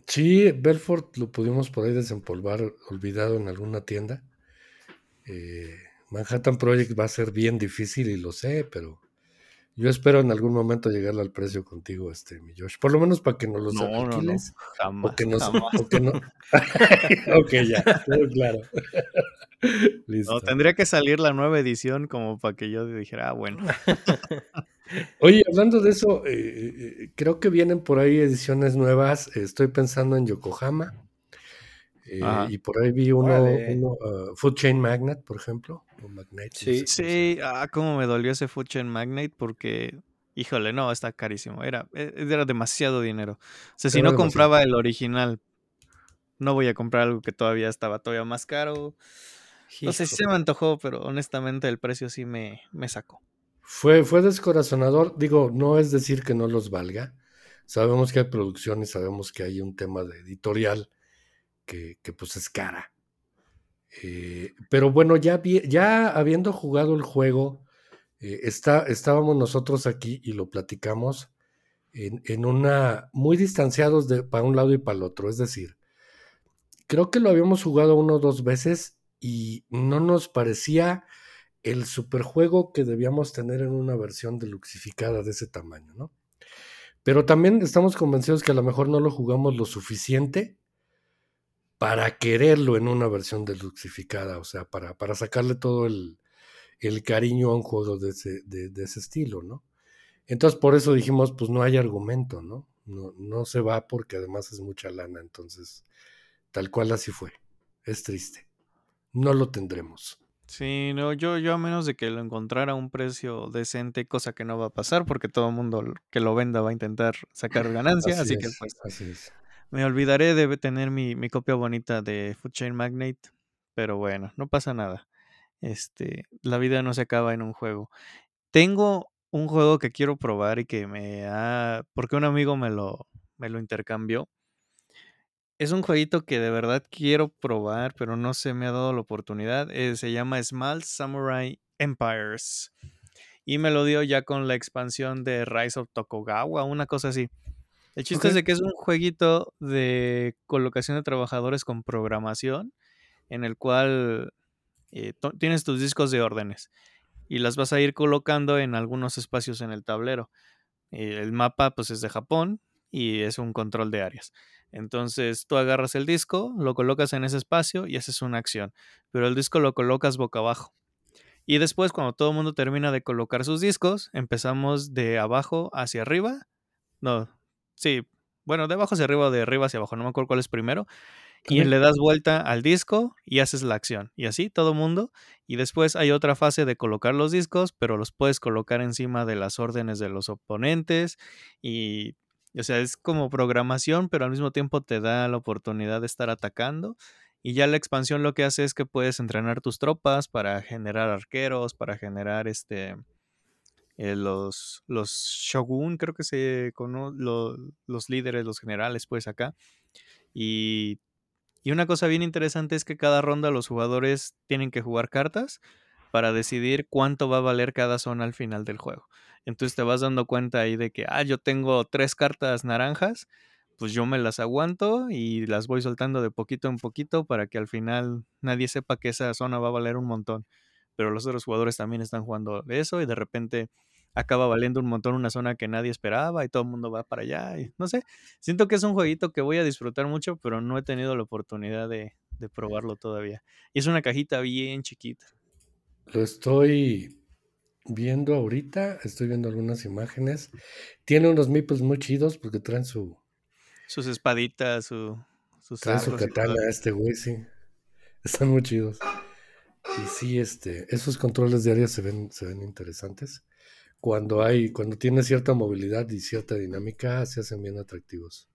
Sí, Belfort lo pudimos por ahí desempolvar olvidado en alguna tienda. Eh, Manhattan Project va a ser bien difícil y lo sé, pero yo espero en algún momento llegarle al precio contigo, este, mi Josh. Por lo menos para que nos los No, no, no. Jamás. O que nos, jamás. o que no. *laughs* *laughs* ok, ya, claro. *laughs* Listo. No, tendría que salir la nueva edición como para que yo dijera, ah, bueno. Oye, hablando de eso, eh, eh, creo que vienen por ahí ediciones nuevas. Estoy pensando en Yokohama. Eh, y por ahí vi uno, ah, Food Chain Magnate, por ejemplo. O Magnate, no Sí. cómo Sí, ah, cómo me dolió ese Food Chain Magnate porque, híjole, no, está carísimo. Era, e- era demasiado dinero. O sea, si Era no demasiado. compraba el original, no voy a comprar algo que todavía estaba todavía más caro. No sé si se me antojó, pero honestamente el precio sí me, me sacó. Fue, fue descorazonador. Digo, no es decir que no los valga. Sabemos que hay producción y sabemos que hay un tema de editorial que, pues es cara. Eh, pero bueno, ya, ya habiendo jugado el juego, eh, está, estábamos nosotros aquí y lo platicamos en, en una muy distanciados de para un lado y para el otro. Es decir, creo que lo habíamos jugado uno o dos veces y no nos parecía el superjuego que debíamos tener en una versión deluxificada de ese tamaño, ¿no? Pero también estamos convencidos que a lo mejor no lo jugamos lo suficiente para quererlo en una versión deluxificada, o sea, para, para sacarle todo el, el cariño a un juego de ese, de, de ese estilo, ¿no? Entonces por eso dijimos, pues no hay argumento, ¿no? No, no se va porque además es mucha lana, entonces tal cual así fue. Es triste. No lo tendremos. Sí, no, yo, yo a menos de que lo encontrara a un precio decente, cosa que no va a pasar porque todo el mundo que lo venda va a intentar sacar *laughs* ganancia, así, Así que es, pues así es. Me olvidaré de tener mi, mi copia bonita de Food Chain Magnate, pero bueno, no pasa nada. Este, la vida no se acaba en un juego. Tengo un juego que quiero probar y que me ha, porque un amigo me lo, me lo intercambió. Es un jueguito que de verdad quiero probar, pero no se me ha dado la oportunidad. Eh, se llama Small Samurai Empires. Y me lo dio ya con la expansión de Rise of Tokugawa, una cosa así. El chiste es de que es un jueguito de colocación de trabajadores con programación, en el cual eh, tienes tus discos de órdenes y las vas a ir colocando en algunos espacios en el tablero. Eh, el mapa pues es de Japón y es un control de áreas. Entonces tú agarras el disco, lo colocas en ese espacio y haces una acción, pero el disco lo colocas boca abajo. Y después cuando todo el mundo termina de colocar sus discos, empezamos de abajo hacia arriba. No, sí, bueno, de abajo hacia arriba o de arriba hacia abajo, no me acuerdo cuál es primero. Y le das vuelta al disco y haces la acción. Y así todo mundo. Y después hay otra fase de colocar los discos, pero los puedes colocar encima de las órdenes de los oponentes. Y, o sea, es como programación, pero al mismo tiempo te da la oportunidad de estar atacando. Y ya la expansión lo que hace es que puedes entrenar tus tropas para generar arqueros, para generar este eh, los, los shogun, creo que se cono- lo- los líderes, los generales, pues acá. Y, y una cosa bien interesante es que cada ronda los jugadores tienen que jugar cartas para decidir cuánto va a valer cada zona al final del juego. Entonces te vas dando cuenta ahí de que, ah, yo tengo tres cartas naranjas, pues yo me las aguanto y las voy soltando de poquito en poquito para que al final nadie sepa que esa zona va a valer un montón. Pero los otros jugadores también están jugando eso y de repente acaba valiendo un montón una zona que nadie esperaba y todo el mundo va para allá. Y no sé, siento que es un jueguito que voy a disfrutar mucho, pero no he tenido la oportunidad de, de probarlo todavía. Y es una cajita bien chiquita. Lo estoy viendo ahorita, estoy viendo algunas imágenes. Tiene unos meeples muy chidos porque traen su... Sus espaditas, su, sus Trae su katana este güey, sí. Están muy chidos. Y sí, este, esos controles de área se ven, se ven interesantes. Cuando hay, cuando tiene cierta movilidad y cierta dinámica, se hacen bien atractivos.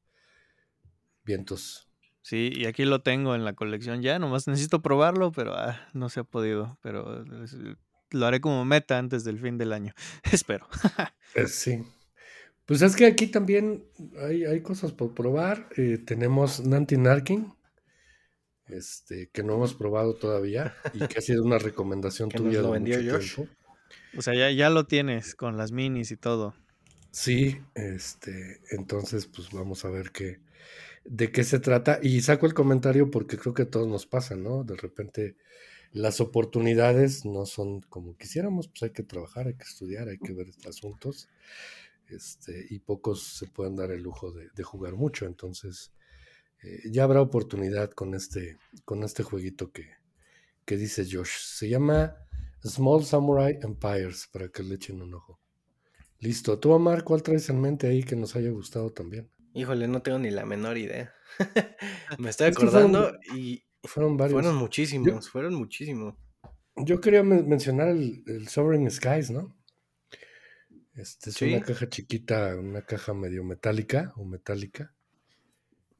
Vientos. Sí, y aquí lo tengo en la colección ya, nomás necesito probarlo, pero ah, no se ha podido, pero es- lo haré como meta antes del fin del año, *laughs* espero. *laughs* Eh, sí. Pues es que aquí también hay, hay cosas por probar. Eh, tenemos Nanti Narkin, este, que no hemos probado todavía y que ha sido una recomendación *laughs* Que nos tuya lo vendió mucho Josh. tiempo. O sea, ya, ya lo tienes con las minis y todo. Sí, este, entonces pues vamos a ver qué, de qué se trata. Y saco el comentario porque creo que a todos nos pasa, ¿no? De repente las oportunidades no son como quisiéramos, pues hay que trabajar, hay que estudiar, hay que ver asuntos. Este, y pocos se pueden dar el lujo de, jugar mucho. Entonces, eh, ya habrá oportunidad con este, con este jueguito que, que dice Josh. Se llama Small Samurai Empires, para que le echen un ojo. Listo. Tú, Omar, ¿cuál traes en mente ahí que nos haya gustado también? Híjole, no tengo ni la menor idea. *laughs* Me estoy Es que fueron- acordando y Fueron varios. fueron muchísimos, fueron muchísimos. Yo quería men- mencionar el, el Sovereign Skies, ¿no? Este es Sí. una caja chiquita, una caja medio metálica o metálica.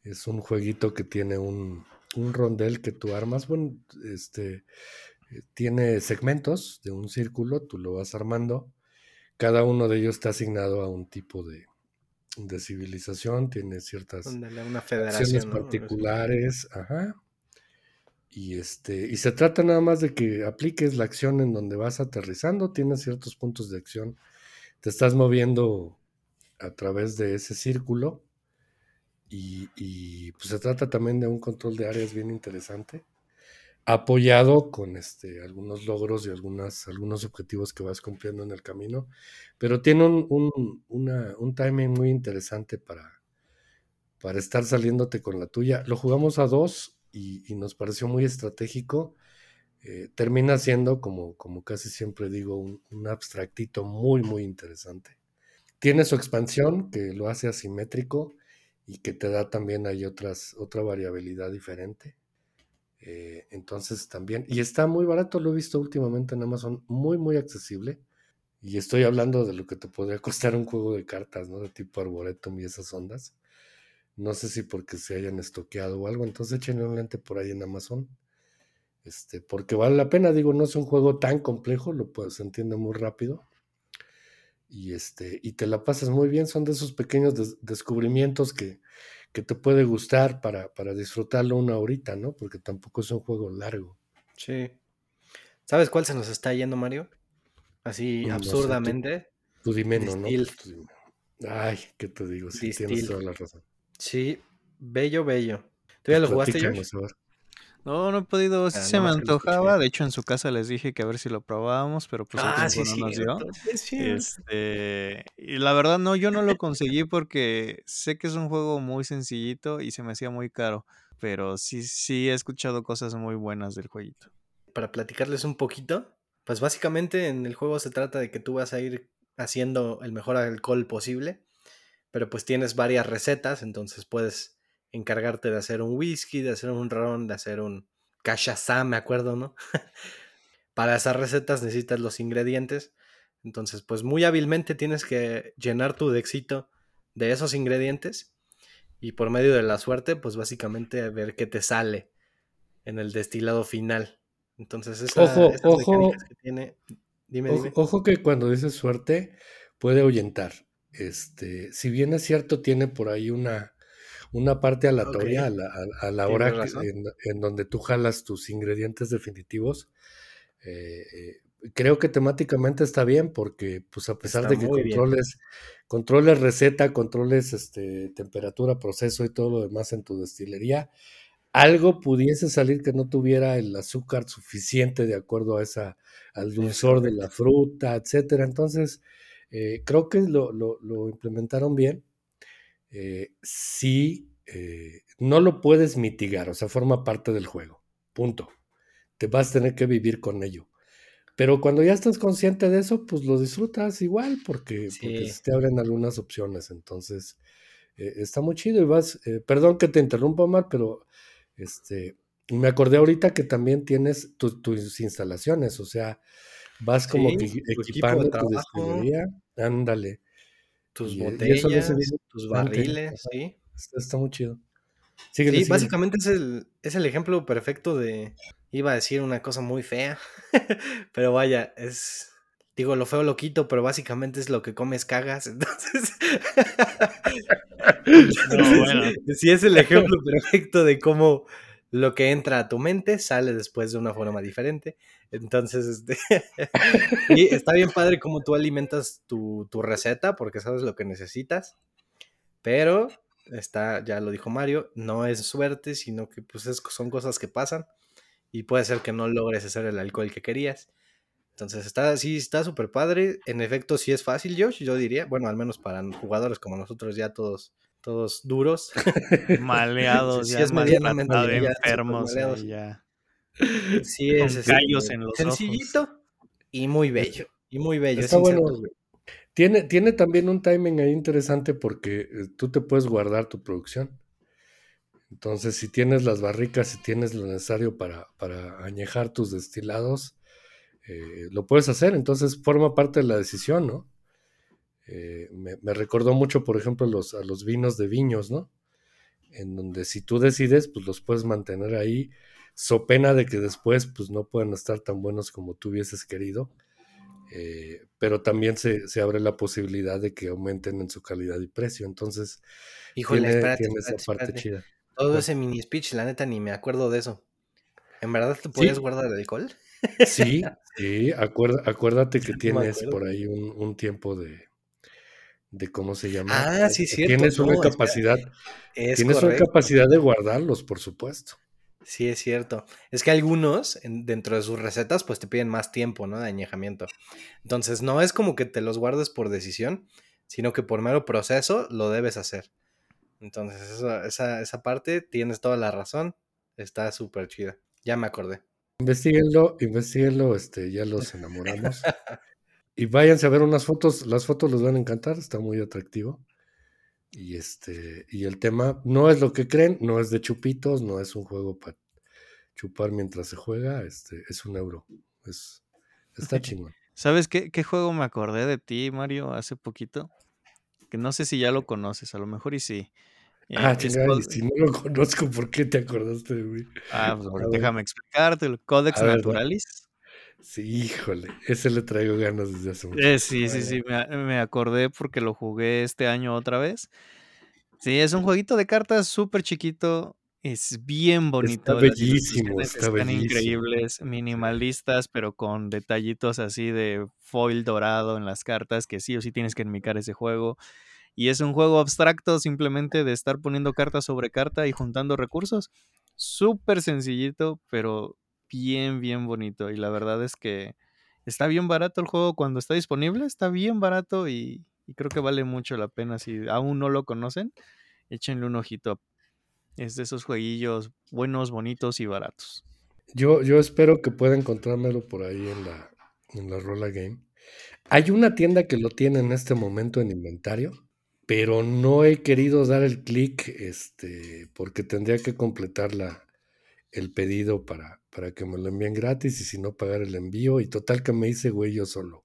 Es un jueguito que tiene un, un rondel que tú armas. Bueno, este tiene segmentos de un círculo, tú lo vas armando. Cada uno de ellos está asignado a un tipo de, de civilización, tiene ciertas una acciones particulares, ajá. Y este, y se trata nada más de que apliques la acción en donde vas aterrizando, tienes ciertos puntos de acción, te estás moviendo a través de ese círculo y, y, pues se trata también de un control de áreas bien interesante, apoyado con este, algunos logros y algunos objetivos que vas cumpliendo en el camino, pero tiene un, un, un timing muy interesante para, para estar saliéndote con la tuya. Lo jugamos a dos y, y nos pareció muy estratégico. Eh, termina siendo, como, como casi siempre digo, un, un abstractito muy, muy interesante. Tiene su expansión que lo hace asimétrico y que te da también ahí otras, otra variabilidad diferente. Eh, entonces también, y está muy barato, lo he visto últimamente en Amazon, muy, muy accesible. Y estoy hablando de lo que te podría *laughs* costar un juego de cartas, ¿no? De tipo Arboretum y esas ondas. No sé si porque se hayan estoqueado o algo, entonces échenle un lente por ahí en Amazon. Este, porque vale la pena, digo, no es un juego tan complejo, lo puedes, se entiende muy rápido. Y este, y te la pasas muy bien, son de esos pequeños des- descubrimientos que, que te puede gustar para, para disfrutarlo una horita, ¿no? Porque tampoco es un juego largo. Sí. ¿Sabes cuál se nos está yendo, Mario? Así No sé, tú- absurdamente. Tú dime, no, tú dime. Ay, ¿qué te digo? Sí, tienes toda la razón. Sí, bello, bello. ¿Tú ya lo jugaste, Josh? No, no he podido, sí Ah, se me antojaba. De hecho, en su casa les dije que a ver si lo probábamos, pero pues el Ah, sí, no nos dio. cierto. Este, y la verdad no, yo no lo conseguí porque sé que es un juego muy sencillito y se me hacía muy caro, pero sí, sí he escuchado cosas muy buenas del jueguito. Para platicarles un poquito, pues básicamente en el juego se trata de que tú vas a ir haciendo el mejor alcohol posible, pero pues tienes varias recetas, entonces puedes encargarte de hacer un whisky, de hacer un ron, de hacer un cachaçá, me acuerdo, ¿no? *laughs* Para esas recetas necesitas los ingredientes, entonces pues muy hábilmente tienes que llenar tu dexito de esos ingredientes y por medio de la suerte, pues básicamente ver qué te sale en el destilado final. Entonces, esa, Ojo, esas ojo. que tiene. Dime, Ojo, dime. ojo que cuando dices suerte puede ahuyentar. Este, si bien es cierto, tiene por ahí una, una parte aleatoria a la, a- a la hora que- en, en donde tú jalas tus ingredientes definitivos. Eh, eh, creo que temáticamente está bien porque, pues a pesar Está de que bien. controles, controles receta, controles este, temperatura, proceso y todo lo demás en tu destilería, algo pudiese salir que no tuviera el azúcar suficiente de acuerdo a esa, al dulzor de la fruta, etcétera. Entonces, eh, creo que lo, lo- lo implementaron bien. Eh, sí, eh, no lo puedes mitigar, o sea, forma parte del juego. Punto. Te vas a tener que vivir con ello. Pero cuando ya estás consciente de eso, pues lo disfrutas igual porque, porque Sí. te abren algunas opciones. Entonces, eh, está muy chido y vas, eh, perdón que te interrumpa, Omar, pero este, me acordé ahorita que también tienes tu- tus instalaciones, o sea, vas como Sí, que tu equipando tu destilería, ándale. Tus Y, eh, eso botellas, tus barriles, sí. está, está muy chido. Síguele, Sí, síguele. básicamente es el, es el ejemplo perfecto de. Iba a decir una cosa muy fea, *laughs* pero vaya, es. Digo, lo feo lo quito, pero básicamente es lo que comes cagas. *laughs* Entonces. *laughs* No, bueno. Sí, es el ejemplo perfecto de cómo lo que entra a tu mente sale después de una forma diferente. Entonces, este. *laughs* está bien padre cómo tú alimentas tu, tu receta porque sabes lo que necesitas. Pero está, ya lo dijo Mario, no es suerte, sino que pues es- son cosas que pasan y puede ser que no logres hacer el alcohol que querías. Entonces está, sí, está súper padre. En efecto, sí es fácil, Josh, yo diría. Bueno, al menos para jugadores como nosotros ya todos, todos duros. *laughs* Maleados, Sí, ya es medianamente ya súper enfermos, eh, ya. Sí Con es este, callos en los ojos. sencillito y muy bello. Y muy bello. Está bueno. Tiene, tiene también un timing ahí interesante porque eh, tú te puedes guardar tu producción. Entonces, si tienes las barricas, si tienes lo necesario para, para añejar tus destilados, eh, lo puedes hacer. Entonces, forma parte de la decisión, ¿no? Eh, me, me recordó mucho, por ejemplo, los, a los vinos de viños, ¿no? En donde si tú decides, pues los puedes mantener ahí, so pena de que después, pues no puedan estar tan buenos como tú hubieses querido. Eh, pero también se, se abre la posibilidad de que aumenten en su calidad y precio. Entonces, Híjole, tiene, espérate, tiene espérate, esa parte espérate. chida. Todo ese mini speech, la neta, ni me acuerdo de eso. ¿En verdad te podías Sí, guardar el alcohol? sí, sí. acuérdate que *laughs* No tienes por ahí un, un tiempo de, de, ¿cómo se llama? Ah, sí, Eh, cierto. Tienes una No, capacidad, Es tienes una capacidad de guardarlos, por supuesto. Sí, es cierto. Es que algunos, en- dentro de sus recetas, pues te piden más tiempo, ¿no? De añejamiento. Entonces, no es como que te los guardes por decisión, sino que por mero proceso lo debes hacer. Entonces, eso- esa, esa parte tienes toda la razón. Está súper chida. Ya me acordé. Investíguenlo, investíguenlo, este, ya los enamoramos. *laughs* Y váyanse a ver unas fotos, las fotos les van a encantar, está muy atractivo. Y este, y el tema no es lo que creen, no es de chupitos, no es un juego para chupar mientras se juega, este, es un euro. Es, está chingón. ¿Sabes qué, qué juego me acordé de ti, Mario, hace poquito? Que no sé si ya lo conoces, a lo mejor y sí. Eh, Ah, chingada, si no lo conozco, ¿por qué te acordaste de mí? Ah, pues déjame explicarte. El Codex Naturalis. Sí, híjole, ese le traigo ganas desde hace mucho Eh, tiempo. sí, sí, sí, me, me acordé porque lo jugué este año otra vez. Sí, es un jueguito de cartas súper chiquito. Es bien Está bonito. Las bellísimo, está están bellísimo. increíbles, minimalistas, pero con detallitos así de foil dorado en las cartas, que sí o sí tienes que enmicar ese juego. Y es un juego abstracto simplemente de estar poniendo carta sobre carta y juntando recursos. Súper sencillito, pero bien, bien bonito. Y la verdad es que está bien barato el juego cuando está disponible. Está bien barato y, creo que vale mucho la pena. Si aún no lo conocen, échenle un ojito. Es de esos jueguillos buenos, bonitos y baratos. Yo, yo espero que pueda encontrármelo por ahí en la, en la Rola Game. Hay una tienda que lo tiene en este momento en inventario, pero no he querido dar el clic este, porque tendría que completar la, el pedido para, para que me lo envíen gratis y si no pagar el envío. Y total que me hice güey yo solo.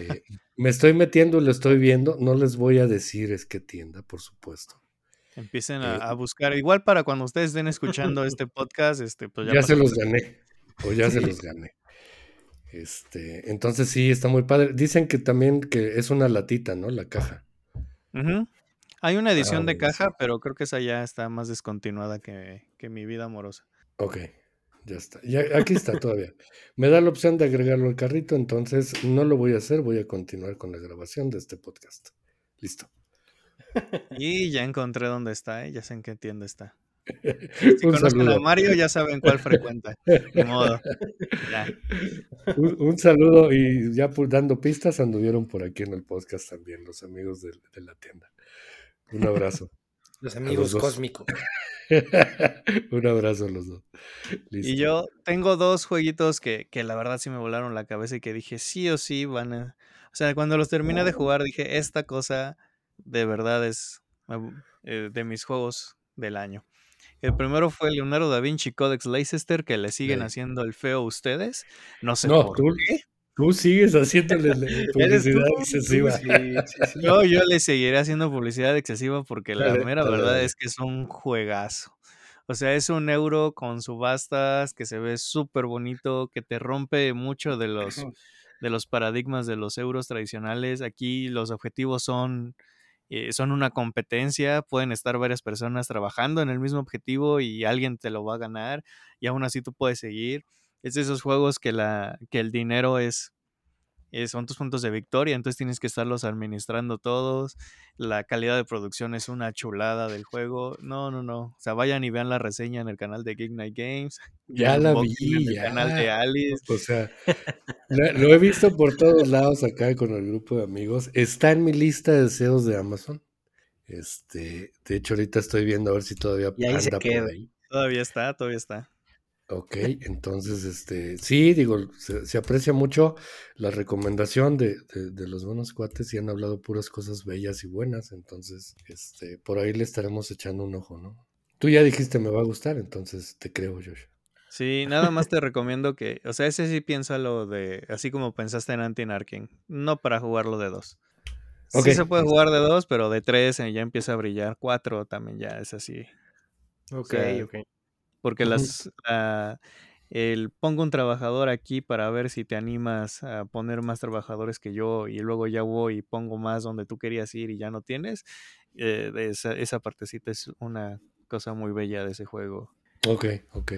Eh, *laughs* me estoy metiendo y lo estoy viendo. No les voy a decir es qué tienda, por supuesto. Empiecen a, Eh, a buscar. Igual para cuando ustedes estén escuchando este *laughs* podcast, este, pues ya ya se los gané. O ya se los gané. Este, entonces sí, está muy padre. Dicen que también que es una latita, ¿no? La caja. Hay una Ah, edición de caja, pero creo que esa ya está más descontinuada que, que mi vida amorosa. Ok, ya está. Ya, aquí está todavía. Me da la opción de agregarlo al carrito, entonces no lo voy a hacer, voy a continuar con la grabación de este podcast. Listo. Y ya encontré dónde está, ¿eh? ya sé en qué tienda está. *laughs* Si Un conocen a. Mario, ya saben cuál frecuenta. Ni modo. Ya. Un, un saludo y ya por dando pistas anduvieron por aquí en el podcast también los amigos de, de la tienda. Un abrazo. Los amigos los cósmicos. *laughs* Un abrazo a los dos. Y yo tengo dos jueguitos que, que la verdad sí me volaron la cabeza y que dije sí o sí van a... O sea, cuando los terminé de jugar dije, esta cosa de verdad es eh, de mis juegos del año. El primero fue Leonardo da Vinci Codex Leicester, que le siguen haciendo el feo a ustedes. No sé No, por tú, qué. Tú sigues haciéndole la *laughs* Eres tú, publicidad tú excesiva. sí, sí, sí. Yo, yo le seguiré haciendo publicidad excesiva porque la mera verdad es que es un juegazo. O sea, es un euro con subastas que se ve súper bonito, que te rompe mucho de los, de los paradigmas de los euros tradicionales. Aquí los objetivos son, eh, son una competencia, pueden estar varias personas trabajando en el mismo objetivo y alguien te lo va a ganar y aún así tú puedes seguir. Es de esos juegos que, la, que el dinero es, eh, son tus puntos de victoria, entonces tienes que estarlos administrando todos. La calidad de producción es una chulada del juego. No, no, no. O sea, vayan y vean la reseña en el canal de Geek Night Games. *laughs* Ya la unboxing en vi, el ya. canal de Alice. O sea, *laughs* lo, lo he visto por todos lados acá con el grupo de amigos. Está en mi lista de deseos de Amazon. Este, de hecho, ahorita estoy viendo a ver si todavía Y ahí se anda queda. por ahí. Todavía está, todavía está. Ok, entonces, este, sí, digo, se, se aprecia mucho la recomendación de, de- de los buenos cuates y han hablado puras cosas bellas y buenas, entonces, este, por ahí le estaremos echando un ojo, ¿no? Tú ya dijiste me va a gustar, entonces te creo, Josh. Sí, nada más te recomiendo que, o sea, ese sí piénsalo de, así como pensaste en Anti-Narking, no para jugarlo de dos. Sí se puede jugar de dos, pero de tres eh, ya empieza a brillar. Cuatro también ya es así. Ok, sea, ok. Porque las la- el pongo un trabajador aquí para ver si te animas a poner más trabajadores que yo y luego ya voy y pongo más donde tú querías ir y ya no tienes. eh, esa, esa partecita es una cosa muy bella de ese juego. Ok, ok.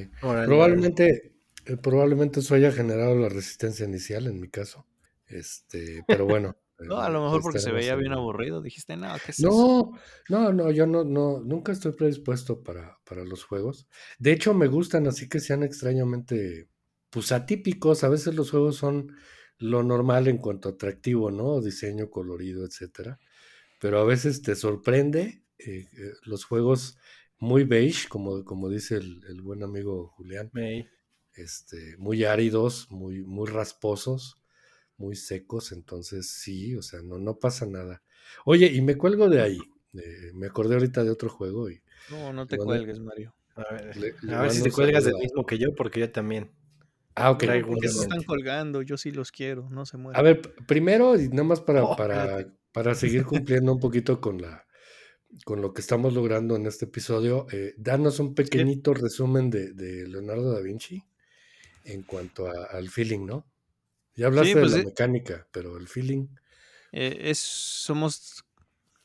Probablemente, eh, probablemente eso haya generado la resistencia inicial en mi caso. Este, pero bueno. No, a lo mejor porque se veía bien aburrido. Dijiste, no, ¿qué es eso? No, no, no, yo no, no, nunca estoy predispuesto para, para los juegos. De hecho, me gustan así que sean extrañamente, pues atípicos. A veces los juegos son lo normal en cuanto a atractivo, ¿no? Diseño colorido, etcétera. Pero a veces te sorprende eh, eh, los juegos muy beige, como, como dice el, el buen amigo Julián, este, muy áridos, muy, muy rasposos, muy secos. Entonces, sí, o sea, no, no pasa nada. Oye, y me cuelgo de ahí. eh, me acordé ahorita de otro juego y No, no te Bueno. cuelgues, Mario. A ver, Le- le a ver si te cuelgas del mismo que yo, porque yo también. Ah, ok. Traigo ¿Por qué se están colgando? Yo sí los quiero, no se mueven. A ver, primero, y nada más para, Oh, para, para seguir *laughs* cumpliendo un poquito con la con lo que estamos logrando en este episodio, eh, danos un pequeñito resumen de, de Leonardo da Vinci en cuanto a- al feeling, ¿no? Ya hablaste pues de la sí. mecánica, pero el feeling. Eh, es, somos,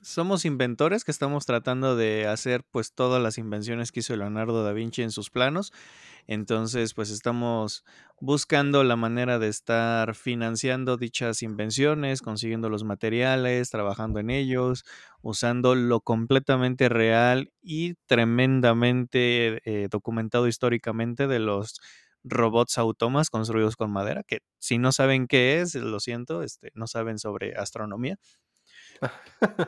somos inventores que estamos tratando de hacer pues todas las invenciones que hizo Leonardo da Vinci en sus planos. Entonces, pues estamos buscando la manera de estar financiando dichas invenciones, consiguiendo los materiales, trabajando en ellos, usando lo completamente real y tremendamente eh, documentado históricamente de los robots automas construidos con madera, que si no saben qué es, lo siento, este, no saben sobre astronomía,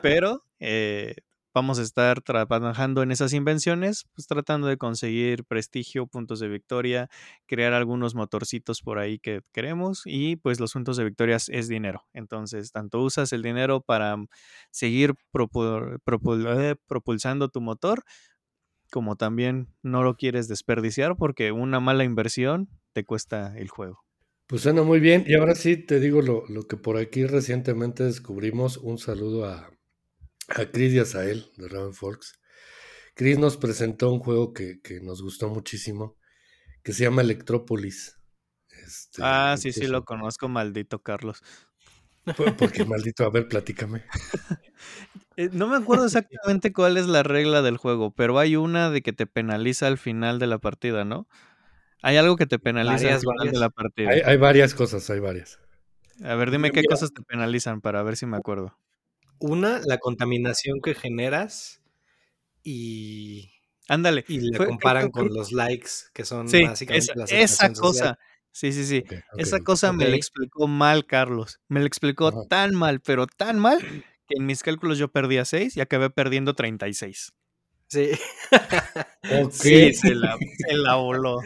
pero eh, vamos a estar trabajando en esas invenciones, pues tratando de conseguir prestigio, puntos de victoria, crear algunos motorcitos por ahí que queremos y pues los puntos de victoria es dinero. Entonces, tanto usas el dinero para seguir propul- propul- eh, propulsando tu motor, como también no lo quieres desperdiciar porque una mala inversión te cuesta el juego. Pues suena muy bien. Y ahora sí te digo lo, lo que por aquí recientemente descubrimos. Un saludo a, a Chris y a Sael de Raven Folks. Chris nos presentó un juego que, que nos gustó muchísimo, que se llama Electrópolis. Este, Ah, sí, sí, lo conozco, maldito Carlos. Por- Porque *laughs* maldito, a ver, platícame. *laughs* Eh, no me acuerdo exactamente cuál es la regla del juego, pero hay una de que te penaliza al final de la partida, ¿no? Hay algo que te *laughs* penaliza al Varias, final de la partida. Hay, hay varias cosas, hay varias. A ver, dime qué cosas te penalizan para ver si me acuerdo. Una, la contaminación que generas y, Ándale. y la fue- comparan creo- creo- con los likes, que son Sí, básicamente esa, social. cosa. Sí, sí, sí. Esa cosa me la explicó mal, Carlos. Me la explicó Ajá. tan mal, pero tan mal, que en mis cálculos yo perdía 6 y acabé perdiendo 36. Sí. Ok. Sí, se la, se la voló.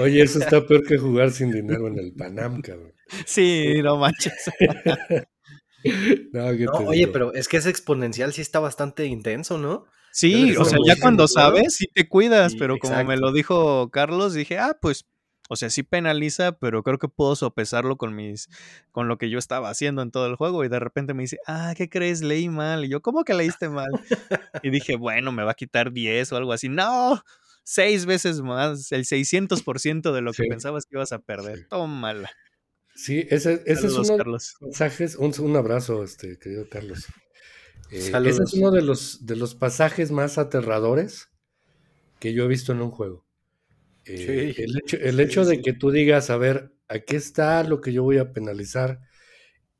Oye, eso está peor que jugar sin dinero en el Panam, cabrón. Sí, no manches. *laughs* No, ¿qué No, te oye, digo? pero es que ese exponencial sí está bastante intenso, ¿no? Sí, o sea, ya cuando sabes, sí te cuidas, Sí, pero como me lo dijo Carlos, dije, ah, pues, o sea, sí penaliza, pero creo que puedo sopesarlo con mis, con lo que yo estaba haciendo en todo el juego. Y de repente me dice, ah, ¿qué crees? Leí mal. Y yo, ¿cómo que leíste mal? Y dije, bueno, me va a quitar 10 o algo así. No, seis veces más, el 600% de lo que Sí, pensabas que ibas a perder. sí. Tómala. Sí, ese, ese es uno de los pasajes. Un, un abrazo, este, querido Carlos. Eh, ese es uno de los, de los pasajes más aterradores que yo he visto en un juego. Eh, Sí, el hecho, el sí, hecho de que tú digas, a ver, aquí está lo que yo voy a penalizar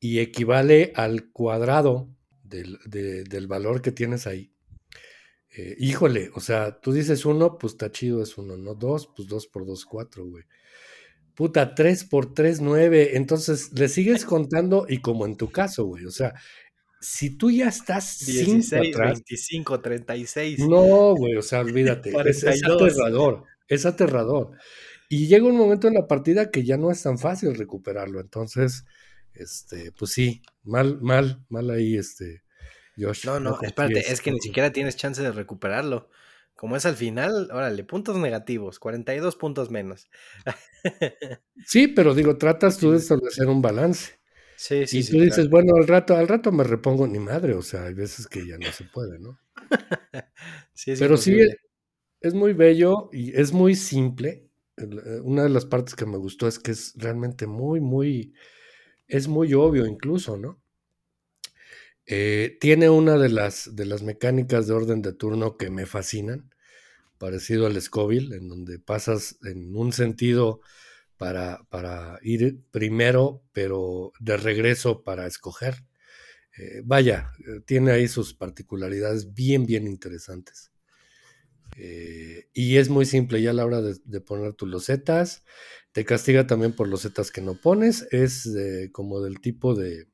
y equivale al cuadrado del, de- del valor que tienes ahí. Eh, híjole, o sea, tú dices uno, pues está chido, es uno, ¿no? Dos, pues dos por dos, cuatro, güey. Puta, tres por tres, nueve. Entonces le sigues contando y como en tu caso, güey. O sea, si tú ya estás cinco 16, atrás, 25, 36, no, güey, o sea, olvídate. Es, es 42. aterrador, es aterrador. Y llega un momento en la partida que ya no es tan fácil recuperarlo. Entonces, este, pues sí, mal, mal, mal ahí, este, Josh. No, no, confíes espérate, es que ni siquiera tienes chance de recuperarlo. Como es al final, órale, puntos negativos, 42 puntos menos. *laughs* Sí, pero digo, tratas tú de Sí. establecer un balance. Sí, sí, y sí. tú dices, claro. bueno, al rato, al rato me repongo ni madre, o sea, hay veces que ya no se puede, ¿no? *laughs* Sí, es Pero sí. Es muy bello y es muy simple. Eh, Una de las partes que me gustó es que es realmente muy, muy, es muy obvio incluso, ¿no? Eh, tiene una de las, de las mecánicas de orden de turno que me fascinan, parecido al Scoville, en donde pasas en un sentido para, para ir primero, pero de regreso para escoger. Eh, vaya, tiene ahí sus particularidades bien, bien interesantes. Eh, y es muy simple ya a la hora de, poner tus losetas. Te castiga también por losetas que no pones. Es eh, como del tipo de,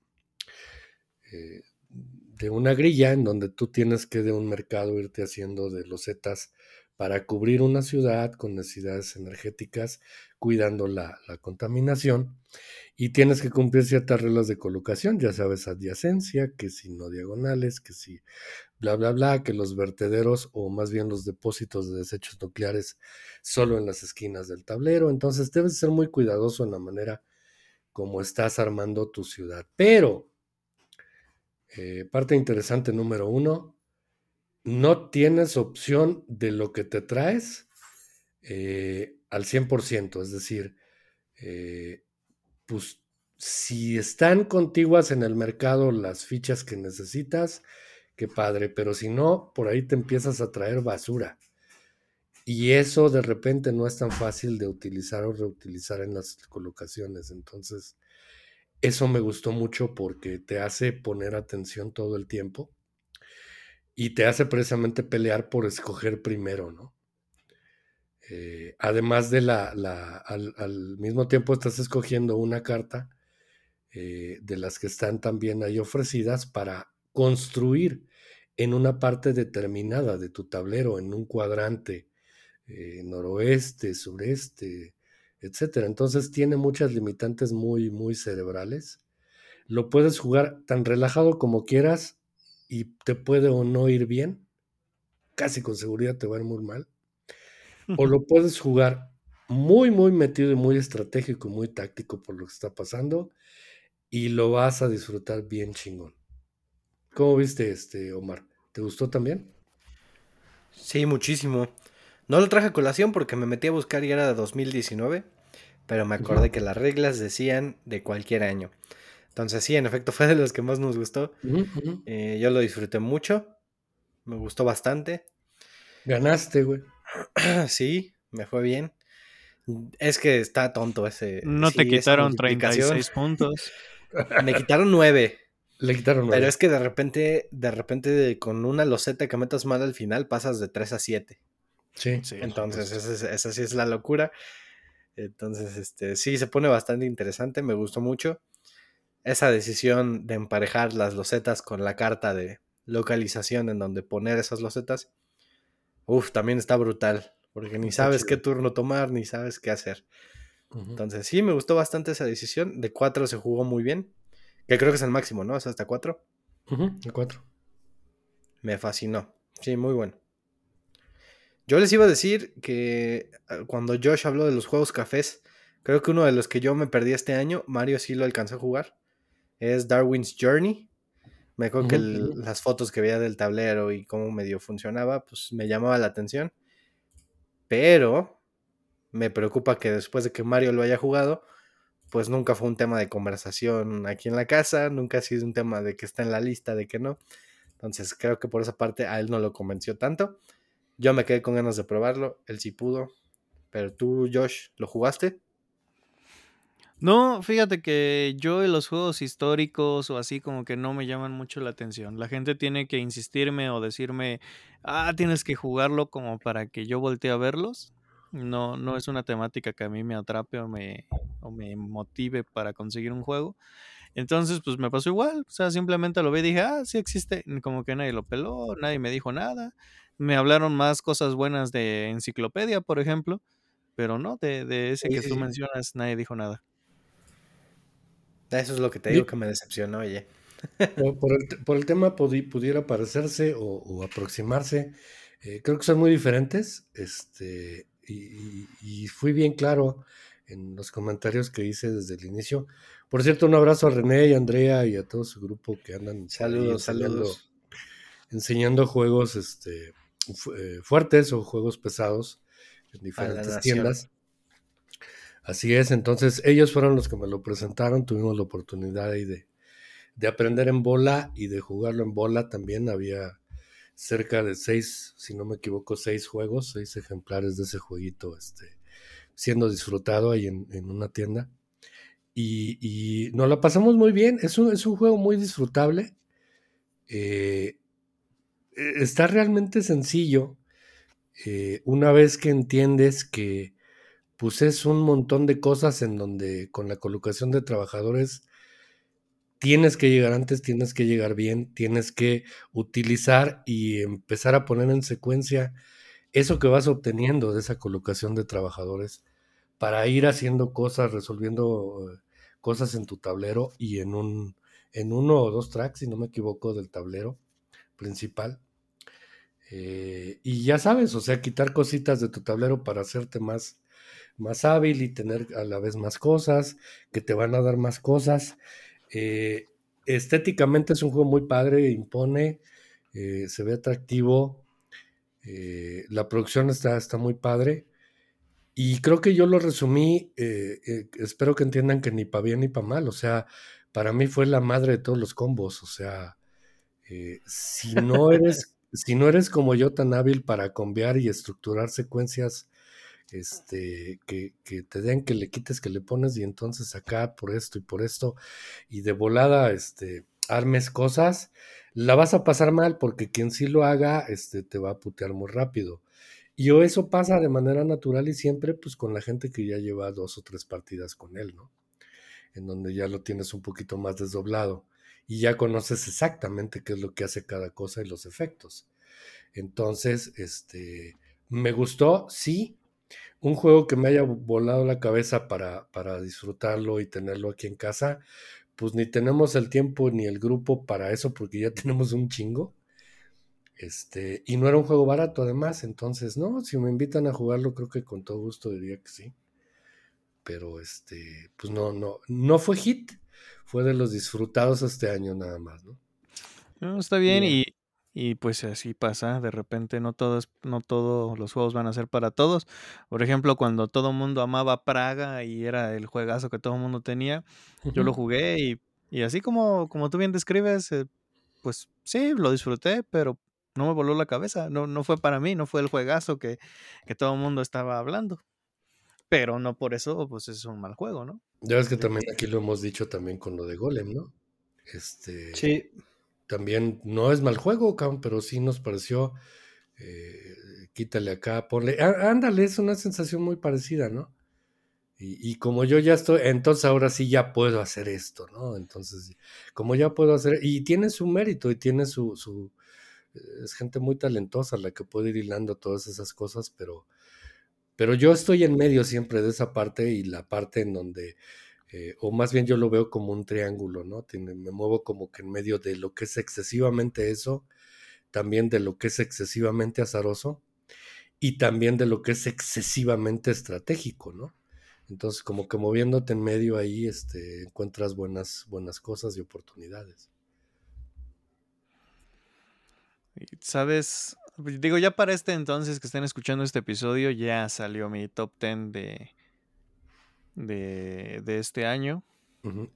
eh, de una grilla en donde tú tienes que de un mercado irte haciendo de losetas para cubrir una ciudad con necesidades energéticas, cuidando la, la contaminación. Y tienes que cumplir ciertas reglas de colocación, ya sabes, adyacencia, que si no diagonales, que si bla, bla, bla, que los vertederos o más bien los depósitos de desechos nucleares solo en las esquinas del tablero. Entonces debes ser muy cuidadoso en la manera como estás armando tu ciudad. Pero, eh, parte interesante número uno, no tienes opción de lo que te traes eh, al 100%, es decir, eh, pues si están contiguas en el mercado las fichas que necesitas, qué padre, pero si no, por ahí te empiezas a traer basura. Y eso de repente no es tan fácil de utilizar o reutilizar en las colocaciones. Entonces, eso me gustó mucho porque te hace poner atención todo el tiempo y te hace precisamente pelear por escoger primero, ¿no? Eh, además de la, al, mismo tiempo estás escogiendo una carta eh, de las que están también ahí ofrecidas para construir en una parte determinada de tu tablero, en un cuadrante eh, noroeste, sureste, etcétera. Entonces tiene muchas limitantes muy, muy cerebrales. Lo puedes jugar tan relajado como quieras y te puede o no ir bien. Casi con seguridad te va a ir muy mal o lo puedes jugar muy, muy metido y muy estratégico, muy táctico por lo que está pasando y lo vas a disfrutar bien chingón. ¿Cómo viste este, Omar? ¿Te gustó también? Sí, muchísimo. No lo traje a colación porque me metí a buscar y era de 2019, pero me acordé uh -huh. que las reglas decían de cualquier año. Entonces sí, en efecto *laughs* fue de los que más nos gustó. Uh -huh. eh, yo lo disfruté mucho, me gustó bastante. Ganaste, güey. *clears throat* Sí, me fue bien. Es que está tonto ese. No sí, te quitaron 36 puntos. *laughs* Me quitaron 9. Le quitaron 9. Pero es que de repente, de repente, con una loseta que metas mal al final, pasas de 3 a 7. Sí. sí Entonces, esa, esa, sí es la locura. Entonces, este, sí, se pone bastante interesante. Me gustó mucho. Esa decisión de emparejar las losetas con la carta de, localización en donde poner esas losetas, uff, también está brutal, porque ni sabes qué turno tomar, ni sabes qué hacer. Entonces, sí, me gustó bastante esa decisión. De 4 se jugó muy bien. Que creo que es el máximo, ¿no? Es hasta 4. de 4. Me fascinó. Sí, muy bueno. Yo les iba a decir que ah, cuando Josh habló de los juegos cafés, creo que uno de los que yo me perdí este año, Mario sí lo alcanzó a jugar, es Darwin's Journey. Me acuerdo que las fotos que veía del tablero y cómo medio funcionaba, pues me llamaba la atención. Pero me preocupa que después de que Mario lo haya jugado, pues nunca fue un tema de conversación aquí en la casa, nunca ha sido un tema de que está en la lista, de que no. Entonces creo que por esa parte a él no lo convenció tanto. Yo me quedé con ganas de probarlo, él sí pudo. Pero tú, Josh, ¿lo jugaste? No, fíjate que yo en los juegos históricos o así como que no me llaman mucho la atención. La gente tiene que insistirme o decirme, ah, tienes que jugarlo como para que yo voltee a verlos. No, no es una temática que a mí me atrape o me, o me motive para conseguir un juego. Entonces, pues me pasó igual. O sea, simplemente lo vi y dije, ah, sí existe. Como que nadie lo peló, nadie me dijo nada. Me hablaron más cosas buenas de enciclopedia, por ejemplo. Pero no, de, de ese que tú mencionas, nadie dijo nada. Eso es lo que te digo que me decepcionó, oye. Por, el, por el, tema pudiera parecerse o, aproximarse. Eh, creo que son muy diferentes. Este, y, fui bien claro en los comentarios que hice desde el inicio. Por cierto, un abrazo a René y a Andrea y a todo su grupo que andan saludos, enseñando, saludos. enseñando juegos este, eh, fuertes o juegos pesados en diferentes tiendas. Así es, entonces ellos fueron los que me lo presentaron, tuvimos la oportunidad ahí de, de aprender en bola y de jugarlo en bola también. Había cerca de seis, si no me equivoco, seis juegos, seis ejemplares de ese jueguito este, siendo disfrutado ahí en, una tienda. Y, y, nos la pasamos muy bien, es un, es un juego muy disfrutable. Eh, e, está realmente sencillo eh, una vez que entiendes que pues es un montón de cosas en donde con la colocación de trabajadores tienes que llegar antes, tienes que llegar bien, tienes que utilizar y empezar a poner en secuencia eso que vas obteniendo de esa colocación de trabajadores para ir haciendo cosas, resolviendo eh, cosas en tu tablero y en un en uno o dos tracks, si no me equivoco, del tablero principal. Eh, y ya sabes, o sea, quitar cositas de tu tablero para hacerte más, más hábil y tener a la vez más cosas, que te van a dar más cosas. Eh, estéticamente es un juego muy padre, impone, eh, se ve atractivo, eh, la producción está, está muy padre. Y creo que yo lo resumí, espero que entiendan que ni para bien ni para mal, o sea, para mí fue la madre de todos los combos, o sea, si no *laughs* eres, si no eres como yo tan hábil para cambiar y estructurar secuencias este, que, te den, que le quites, que le pones, y entonces acá por esto y por esto, y de volada, este, armes cosas, la vas a pasar mal porque quien sí lo haga, este, te va a putear muy rápido. Y eso pasa de manera natural y siempre, pues, con la gente que ya lleva dos o tres partidas con él, ¿no? En donde ya lo tienes un poquito más desdoblado y ya conoces exactamente qué es lo que hace cada cosa y los efectos. Entonces, este, me gustó, sí, un juego que me haya volado la cabeza para, para disfrutarlo y tenerlo aquí en casa, pues ni tenemos el tiempo ni el grupo para eso porque ya *laughs* tenemos un chingo. Este, y no era un juego barato además, entonces, no, si me invitan a jugarlo, creo que con todo gusto diría que sí. Pero este, pues no, no, no fue hit, fue de los disfrutados este año nada más, ¿no? no está bien, y, y pues así pasa, de repente no todos, no todos los juegos van a ser para todos. Por ejemplo, cuando todo el mundo amaba Praga y era el juegazo que todo el mundo tenía, yo lo jugué y, y, así como, como tú bien describes, eh, pues sí, lo disfruté, pero no me voló la cabeza, no, no fue para mí, no fue el juegazo que, que todo el mundo estaba hablando. Pero no por eso, pues es un mal juego, ¿no? Ya ves que también aquí lo hemos dicho también con lo de Golem, ¿no? Este, sí también no es mal juego, pero sí nos pareció, eh, quítale acá, ponle, ándale, es una sensación muy parecida, ¿no? Y, como yo ya estoy, entonces ahora sí ya puedo hacer esto, ¿no? Entonces, como ya puedo hacer, y tiene su mérito y tiene su, su es gente muy talentosa la que puede ir hilando todas esas cosas, pero, pero yo estoy en medio siempre de esa parte y la parte en donde, eh, o más bien yo lo veo como un triángulo, ¿no? Me muevo como que en medio de lo que es excesivamente eso, también de lo que es excesivamente azaroso y también de lo que es excesivamente estratégico, ¿no? Entonces, como que moviéndote en medio ahí, este, encuentras buenas, buenas cosas y oportunidades. Sabes, digo, ya para este entonces que estén escuchando este episodio, ya salió mi top 10 de, de, de este año.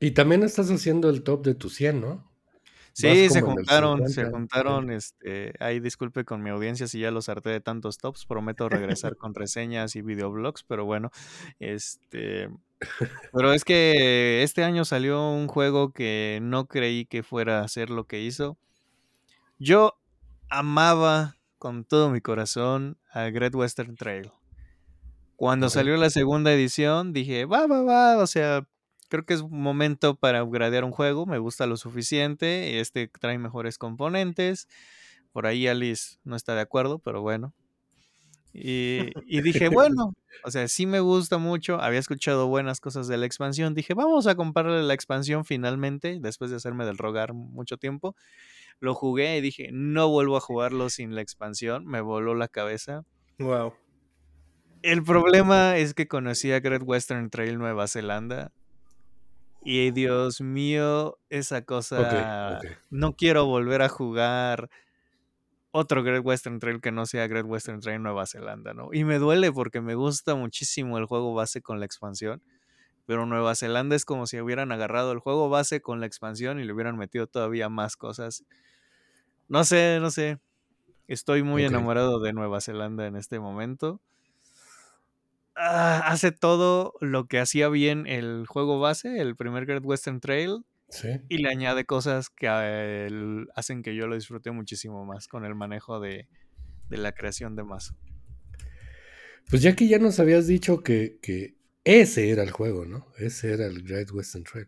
Y también estás haciendo el top de tu 100, ¿no? Sí, se juntaron, se juntaron, este, ahí disculpe con mi audiencia si ya los harté de tantos tops, prometo regresar con reseñas y videoblogs, pero bueno, este, pero es que este año salió un juego que no creí que fuera a hacer lo que hizo. Yo amaba con todo mi corazón a Great Western Trail. Cuando salió la segunda edición, dije, va, va, va, o sea, creo que es un momento para upgradear un juego, me gusta lo suficiente, este trae mejores componentes. Por ahí Alice no está de acuerdo, pero bueno. Y, y, dije, *laughs* bueno, o sea, sí me gusta mucho, había escuchado buenas cosas de la expansión, dije, vamos a comprarle la expansión finalmente, después de hacerme del rogar mucho tiempo. Lo jugué y dije, no vuelvo a jugarlo sin la expansión. Me voló la cabeza. Wow. El problema es que conocí a Great Western Trail Nueva Zelanda. Y Dios mío, esa cosa. No quiero volver a jugar otro Great Western Trail que no sea Great Western Trail Nueva Zelanda, ¿no? Y me duele porque me gusta muchísimo el juego base con la expansión. Pero Nueva Zelanda es como si hubieran agarrado el juego base con la expansión y le hubieran metido todavía más cosas. No sé, no sé. Estoy muy enamorado de Nueva Zelanda en este momento. Ah, hace todo lo que hacía bien el juego base, el primer Great Western Trail. Y le añade cosas que hacen que yo lo disfrute muchísimo más con el manejo de, la creación de mazo. Pues ya que ya nos habías dicho que, que, ese era el juego, ¿no? Ese era el Great Western Trail.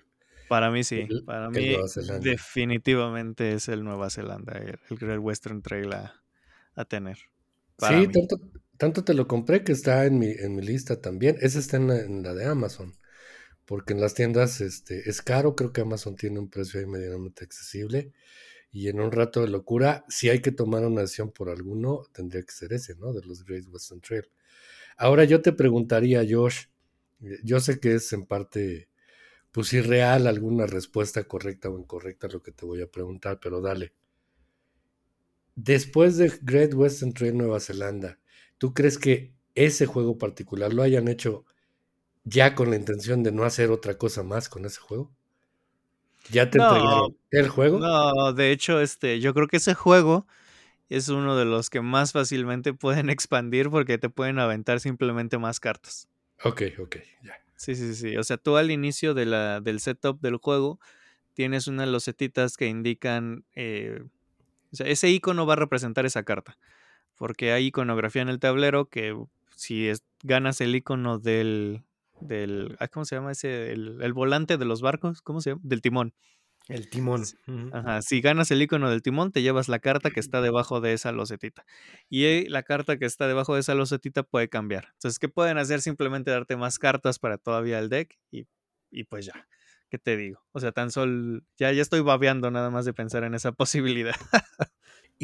Para mí sí, para mí definitivamente es el Nueva Zelanda, el, Great Western Trail a, tener. Sí, tanto, tanto, te lo compré que está en mi, en mi lista también. Ese está en la, de Amazon, porque en las tiendas este, es caro, creo que Amazon tiene un precio ahí medianamente accesible. Y en un rato de locura, si hay que tomar una decisión por alguno, tendría que ser ese, ¿no? De los Great Western Trail. Ahora yo te preguntaría, Josh, eh, yo sé que es en parte pues real alguna respuesta correcta o incorrecta a lo que te voy a preguntar, pero dale. Después de Great Western Trail Nueva Zelanda, ¿tú crees que ese juego particular lo hayan hecho ya con la intención de no hacer otra cosa más con ese juego? ¿Ya te entregaron el juego? No, de hecho, este, yo creo que ese juego es uno de los que más fácilmente pueden *laughs* expandir porque te pueden aventar simplemente más cartas. Ok, ok, ya. Sí, sí, sí. O sea, tú al inicio de la, del setup del juego tienes unas losetitas que indican. Eh, o sea, ese icono va a representar esa carta. Porque hay iconografía en el tablero que si ganas el icono del. del ¿Cómo se llama ese? El, el volante de los barcos. ¿Cómo se llama? Del timón. El timón. Ajá. Si ganas el icono del timón, te llevas la carta que está debajo de esa losetita. Y eh, la carta que está debajo de esa losetita puede cambiar. Entonces, ¿qué pueden hacer? Simplemente darte más cartas para todavía el deck y, y pues ya. ¿Qué te digo? O sea, tan solo. Ya, ya estoy babeando nada más de pensar en esa *laughs* posibilidad.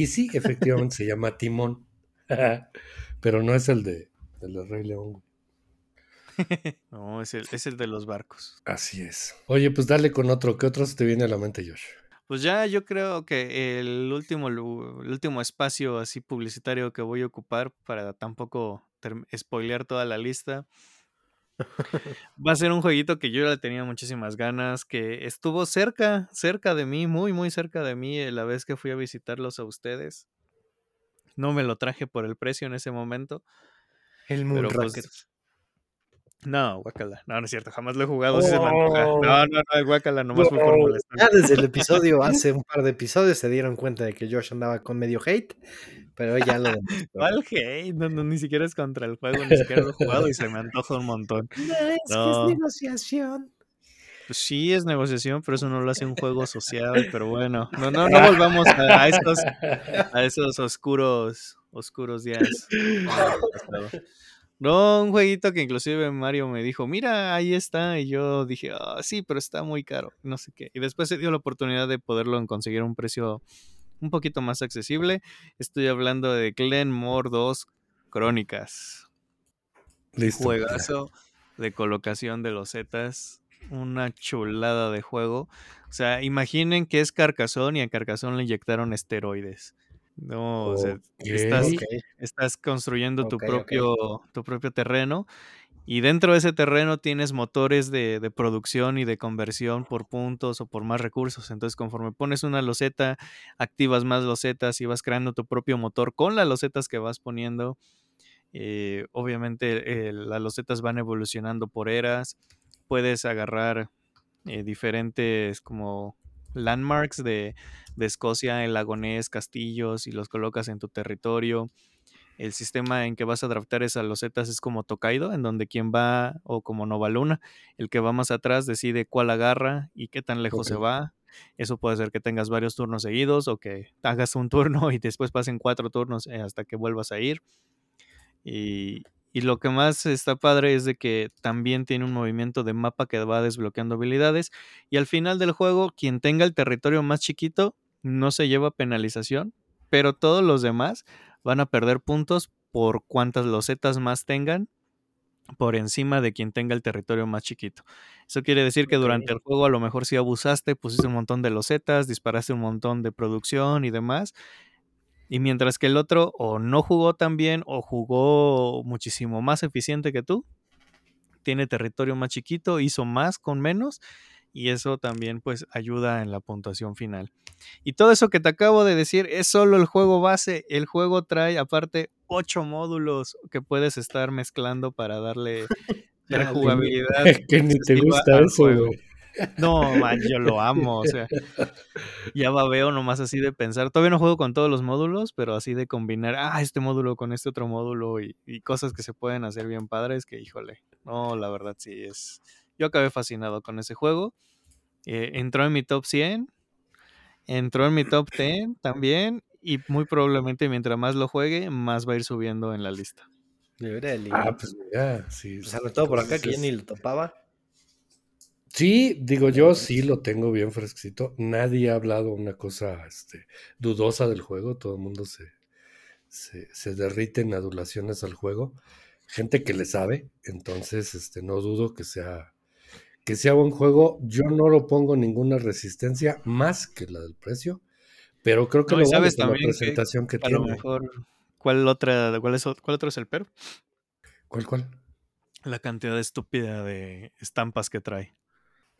Y sí, efectivamente se llama timón. *laughs* Pero no es el de, el Rey León. *laughs* no, es el, de los barcos. Así es. Oye, pues dale con otro. ¿Qué otro se te viene a la mente, Josh? Pues ya yo creo que el último, el último espacio así publicitario que voy a ocupar para tampoco spoilear toda la lista. *laughs* Va a ser un jueguito que yo ya tenía muchísimas ganas, que estuvo cerca, cerca de mí, muy, muy cerca de mí la vez que fui a visitarlos a ustedes. No me lo traje por el precio en ese momento. El Moon No, guacala. No, no es cierto, jamás lo he jugado. sí se me antoja. No, no, no, guacala, nomás fue por molestar. ya desde el *laughs* episodio, hace un par de episodios, se dieron cuenta de que Josh andaba con medio hate, pero ya lo. ¿Cuál hate? No, no, ni siquiera es contra el juego, ni siquiera lo he jugado y se me antoja un montón. *laughs* No, es que No. es negociación. Pues sí, es negociación, pero eso no lo hace un juego social. Pero bueno, no, no, no *laughs* volvamos a, a estos, a esos oscuros, oscuros días. No, un jueguito que inclusive Mario me dijo, mira, ahí está. Y yo dije, ah, sí, pero está muy caro. No sé qué. Y después se dio la oportunidad de poderlo conseguir a un precio un poquito más accesible. Estoy hablando de Glenmore 2 Crónicas. Listo. Juegazo de colocación de los Zetas. Una chulada de juego. O sea, imaginen que es Carcassonne y a Carcassonne le inyectaron esteroides. No, o sea, estás, construyendo tu propio, tu propio terreno. Y dentro de ese terreno tienes motores de, de producción y de conversión por puntos o por más recursos. Entonces, conforme pones una loseta, activas más losetas y vas creando tu propio motor con las losetas que vas poniendo. Eh, obviamente, eh, las losetas van evolucionando por eras. Puedes agarrar eh, diferentes como landmarks de, de Escocia, el lagonés, castillos y los colocas en tu territorio. El sistema en que vas a draftar esas losetas es como Tokaido, en donde quien va, o como Novaluna, el que va más atrás decide cuál agarra y qué tan lejos se va. Eso puede ser que tengas varios turnos seguidos o que *laughs* hagas un turno y después pasen cuatro turnos eh, hasta que vuelvas a ir. Y, y lo que más está padre es de que también tiene un movimiento de mapa que va desbloqueando habilidades. Y al final del juego, quien tenga el territorio más chiquito no se lleva penalización, pero todos los demás van a perder puntos por cuantas losetas más tengan por encima de quien tenga el territorio más chiquito. Eso quiere decir que durante el juego a lo mejor si abusaste, pusiste un montón de losetas, disparaste un montón de producción y demás. Y mientras que el otro o no jugó tan bien o jugó muchísimo más eficiente que tú, tiene territorio más chiquito, hizo más con menos y eso también pues ayuda en la puntuación final. Y todo eso que te acabo de decir es solo el juego base. El juego trae aparte ocho módulos que puedes estar mezclando para darle *laughs* Dale. rejugabilidad. *laughs* que ni te gusta al eso, juego. güey. No, man, yo lo amo, o sea, ya va veo nomás así de pensar. Todavía no juego con todos los módulos, pero así de combinar, ah, este módulo con este otro módulo y, y cosas que se pueden hacer bien padres que, híjole, no, la verdad sí es. Yo acabé fascinado con ese juego. Eh, entró en mi top 100, entró en mi top 10 también y muy probablemente mientras más lo juegue, más va a ir subiendo en la lista. Órale. Ah, pues mira, sí. Sobre todo por acá, que ya entonces ni lo topaba. Sí, digo yo, sí lo tengo bien fresquito. Nadie ha hablado una cosa este, dudosa del juego. Todo el mundo se, se, se derrite en adulaciones al juego. Gente que le sabe, entonces este, no dudo que sea, que sea buen juego. Yo no lo pongo ninguna resistencia más que la del precio, pero creo que No, lo vale sabes por la también que presentación que, A lo tiene. mejor, ¿cuál otra, cuál, es, cuál otro es el pero? ¿Cuál, cuál? La cantidad estúpida de estampas que trae.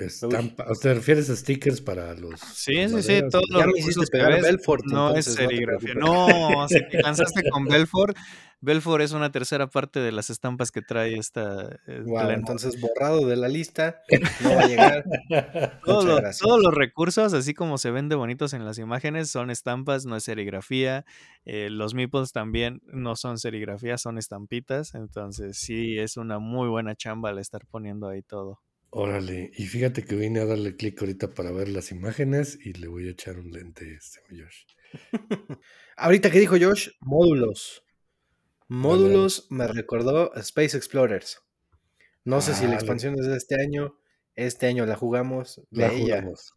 Estampa. ¿O ¿Te refieres a stickers para los... Sí, sí, sí, maderas? todos Ya los me hiciste recursos que pegar ves Belfort, no es serigrafía. No, si te *laughs* cansaste con Belfort, Belfort es una tercera parte de las estampas que trae esta eh, Wow, Glenmore. entonces borrado de la lista, *laughs* no va a llegar. *laughs* Todos los, todos los recursos, así como se ven de bonitos en las imágenes, son estampas, no es serigrafía. Eh, los meeples también no son serigrafía, son estampitas. Entonces, sí, es una muy buena chamba al estar poniendo ahí todo. Órale, y fíjate que vine a darle clic ahorita para ver las imágenes y le voy a echar un lente este, Josh. Ahorita que dijo Josh, módulos. Módulos me recordó Space Explorers. No sé si la Ah, expansión es de este año. Este año la jugamos. la Bella, jugamos.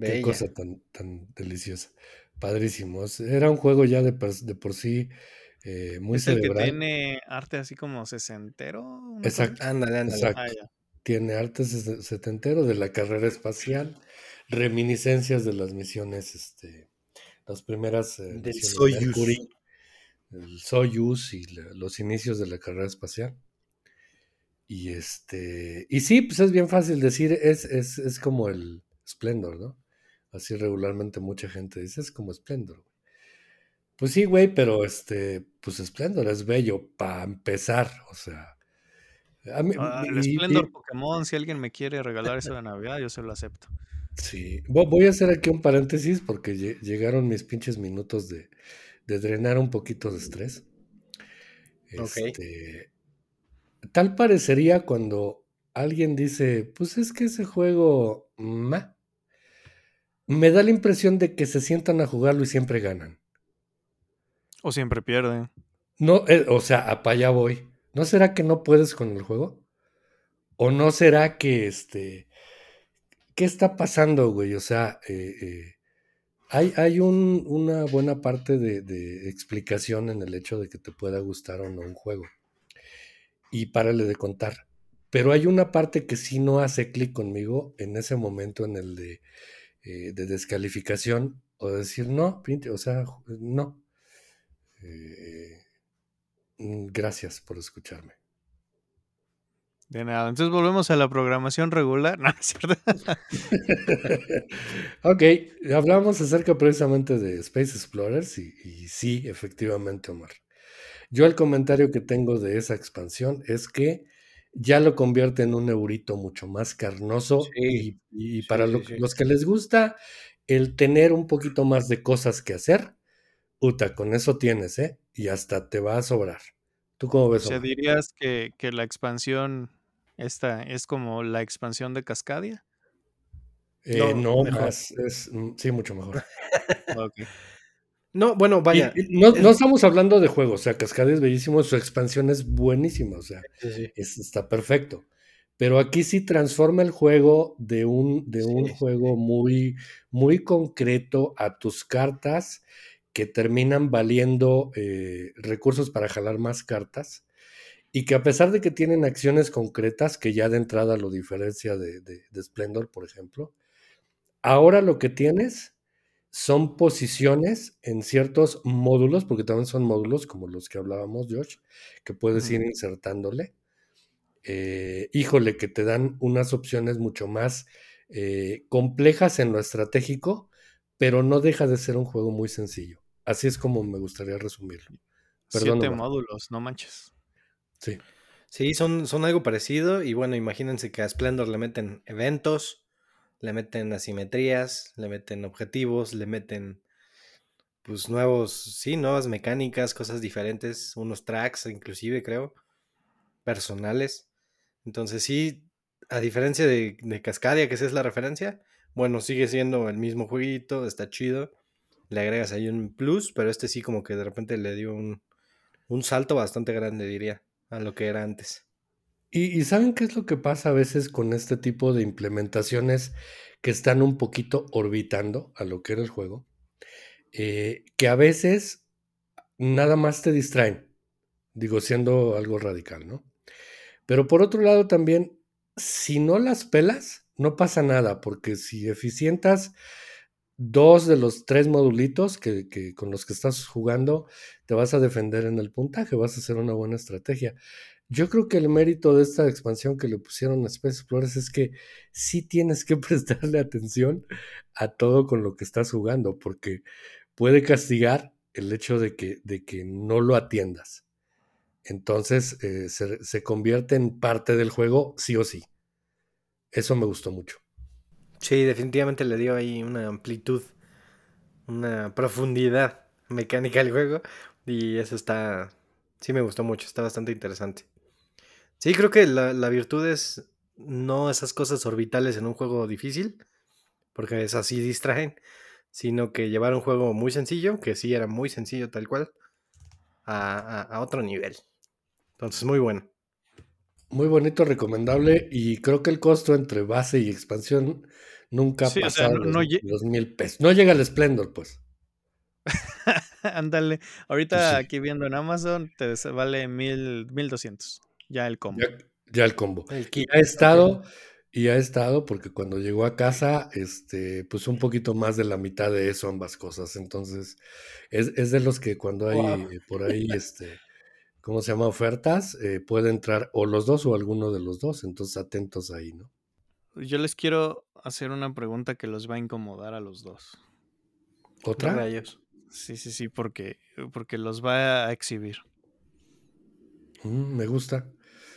Qué bella. cosa tan, tan deliciosa. Padrísimos. Era un juego ya de, por sí eh, muy Es el que cerebral. tiene arte así como sesentero. Exacto, Ándale, ándale. Ah, exacto. ya. Tiene arte setentero de la carrera espacial, reminiscencias de las misiones, este, las primeras eh, Del Soyuz. Mercury, el Soyuz y la- los inicios de la carrera espacial. Y este, y sí, pues es bien fácil decir, es, es, es como el Splendor, ¿no? Así regularmente mucha gente dice, es como Splendor. güey". Pues sí, güey, pero este, pues Splendor es bello para empezar, o sea, Ah, el Splendor Pokémon, si alguien me quiere regalar eso de Navidad, yo se lo acepto. Sí, voy a hacer aquí un paréntesis porque llegaron mis pinches minutos de, drenar un poquito de estrés. Este, tal parecería cuando alguien dice, pues es que ese juego me da la impresión de que se sientan a jugarlo y siempre ganan. O siempre pierden. No, eh, o sea, a allá voy. ¿No será que no puedes con el juego? ¿O no será que este ¿qué está pasando, güey? O sea, eh, eh, hay, hay una buena parte de, explicación en el hecho de que te pueda gustar o no un juego. Y párale de contar. Pero hay una parte que sí no hace clic conmigo en ese momento en el de, eh, descalificación o decir no, o sea, no. Mm, gracias por escucharme. De nada. Entonces volvemos a la programación regular. *laughs* No, es cierto. *laughs* ok, hablamos acerca precisamente de Space Explorers y, sí, efectivamente, Omar. Yo el comentario que tengo de esa expansión es que ya lo convierte en un eurito mucho más carnoso y, para los que les gusta el tener un poquito más de cosas que hacer, Uta, con eso tienes, ¿eh? Y hasta te va a sobrar. ¿Tú cómo ves? O sea, dirías que, la expansión esta es como la expansión de Cascadia. Eh, no, más, es, mm, sí, mucho mejor. No, bueno, vaya. no, estamos hablando de juegos, o sea, Cascadia es bellísimo, su expansión es buenísima, o sea, está perfecto. Pero aquí sí transforma el juego de un, de un juego muy, muy concreto a tus cartas que terminan valiendo eh, recursos para jalar más cartas y que a pesar de que tienen acciones concretas, que ya de entrada lo diferencia de, de, Splendor, por ejemplo, ahora lo que tienes son posiciones en ciertos módulos, porque también son módulos como los que hablábamos, Josh, que puedes ir insertándole. Eh, híjole, que te dan unas opciones mucho más eh, complejas en lo estratégico, pero no deja de ser un juego muy sencillo. Así es como me gustaría resumirlo. Siete módulos, no manches. Sí. Sí, son, son algo parecido. Y bueno, imagínense que a Splendor le meten eventos, le meten asimetrías, le meten objetivos, le meten pues nuevos, sí, nuevas mecánicas, cosas diferentes, unos tracks inclusive creo, personales. Entonces sí, a diferencia de, de Cascadia, que esa es la referencia, bueno, sigue siendo el mismo jueguito, está chido le agregas ahí un plus, pero este sí como que de repente le dio un, salto bastante grande, diría, a lo que era antes. Y, ¿saben qué es lo que pasa a veces con este tipo de implementaciones que están un poquito orbitando a lo que era el juego? Eh, que a veces nada más te distraen, digo, siendo algo radical, ¿no? Pero por otro lado también, si no las pelas, no pasa nada, porque si eficientas dos de los tres modulitos que, con los que estás jugando, te vas a defender en el puntaje, vas a hacer una buena estrategia. Yo creo que el mérito de esta expansión que le pusieron a Space Explorers es que sí tienes que *laughs* prestarle atención a todo con lo que estás jugando, porque puede castigar el hecho de que, de que no lo atiendas. Entonces eh, se convierte en parte del juego sí o sí. Eso me gustó mucho. Sí, definitivamente le dio ahí una amplitud, una profundidad mecánica al juego. Y eso está. Sí, me gustó mucho, está bastante interesante. Sí, creo que la, la virtud es no esas cosas orbitales en un juego difícil, porque es así distraen, sino que llevar un juego muy sencillo, que sí era muy sencillo tal cual, a, a otro nivel. Entonces, muy bueno. Muy bonito, recomendable, y creo que el costo entre base y expansión Nunca ha pasado los, mil pesos. No llega el Splendor, pues. *laughs* Ándale. Ahorita aquí viendo en Amazon te vale mil, mil doscientos. Ya el combo. Ya, el combo. y ha estado, y ha estado, porque cuando llegó a casa, este, pues un poquito más de la mitad de eso, ambas cosas. Entonces, es, de los que cuando hay por ahí, este, ¿cómo se llama? Ofertas, eh, puede entrar o los dos o alguno de los dos. Entonces, atentos ahí, ¿no? Yo les quiero hacer una pregunta que los va a incomodar a los dos. ¿Otra? Ellos. Sí, sí, sí, porque, porque los va a exhibir. Mm, me gusta.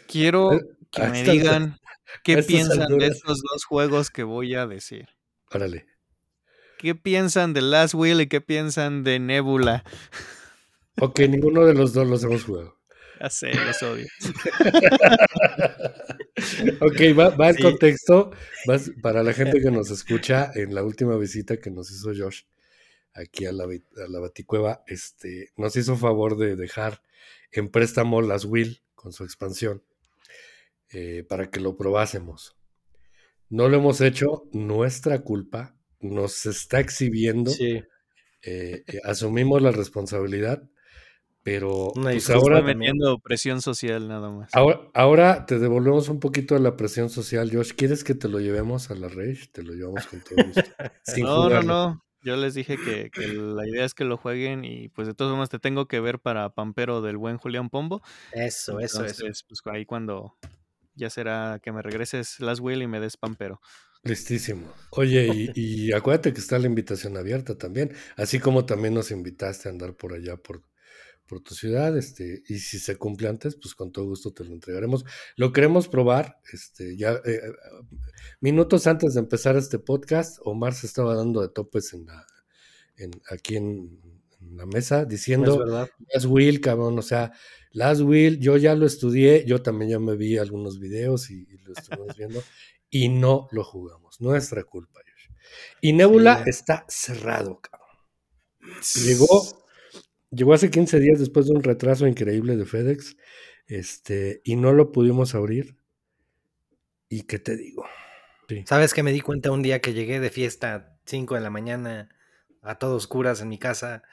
Quiero, Que A me *laughs* digan qué piensan de estos dos juegos que voy a decir. Órale. ¿Qué piensan de Last Will y qué piensan de Nebula? *laughs* Ok, ninguno de los dos los hemos jugado. Ya sé, los odio. *laughs* *laughs* Ok, va, va el Sí. contexto. vas- para la gente que nos escucha, en la última visita que nos hizo Josh aquí a la, a la Baticueva, este, nos hizo favor de dejar en préstamo las Will con su expansión eh, para que lo probásemos. No lo hemos hecho, nuestra culpa, nos está exhibiendo, Sí. eh, eh, asumimos la responsabilidad, pero Una pues ahora metiendo presión social nada más. Ahora, ahora te devolvemos un poquito de la presión social, Josh. ¿Quieres que te lo llevemos a la Rage? Te lo llevamos con todo gusto. *laughs* sin No, no, jugarlo. no. Yo les dije que, que la idea es que lo jueguen y pues de todas formas te tengo que ver para Pampero del buen Julián Pombo. Eso, eso, eso. Entonces, pues ahí cuando ya será que me regreses Last Will y me des Pampero. Listísimo. Oye, y, y acuérdate que está la invitación abierta también, así como también nos invitaste a andar por allá por, por tu ciudad, este, y si se cumple antes, pues con todo gusto te lo entregaremos. Lo queremos probar, este, ya eh, eh, minutos antes de empezar este podcast, Omar se estaba dando de topes en la, en, aquí en, en la mesa, Es diciendo. Last Will, cabrón, o sea, Last Will, yo ya lo estudié, yo también ya me vi algunos videos y, y lo estuvimos viendo, y no lo jugamos, nuestra culpa, Josh. Y Nebula Sí. está cerrado, cabrón. Llegó, llegó hace 15 días después de un retraso increíble de FedEx, este, y no lo pudimos abrir. ¿Y qué te digo? Sí. ¿Sabes que me di cuenta un día que llegué de fiesta 5 de la mañana a todo oscuras en mi casa?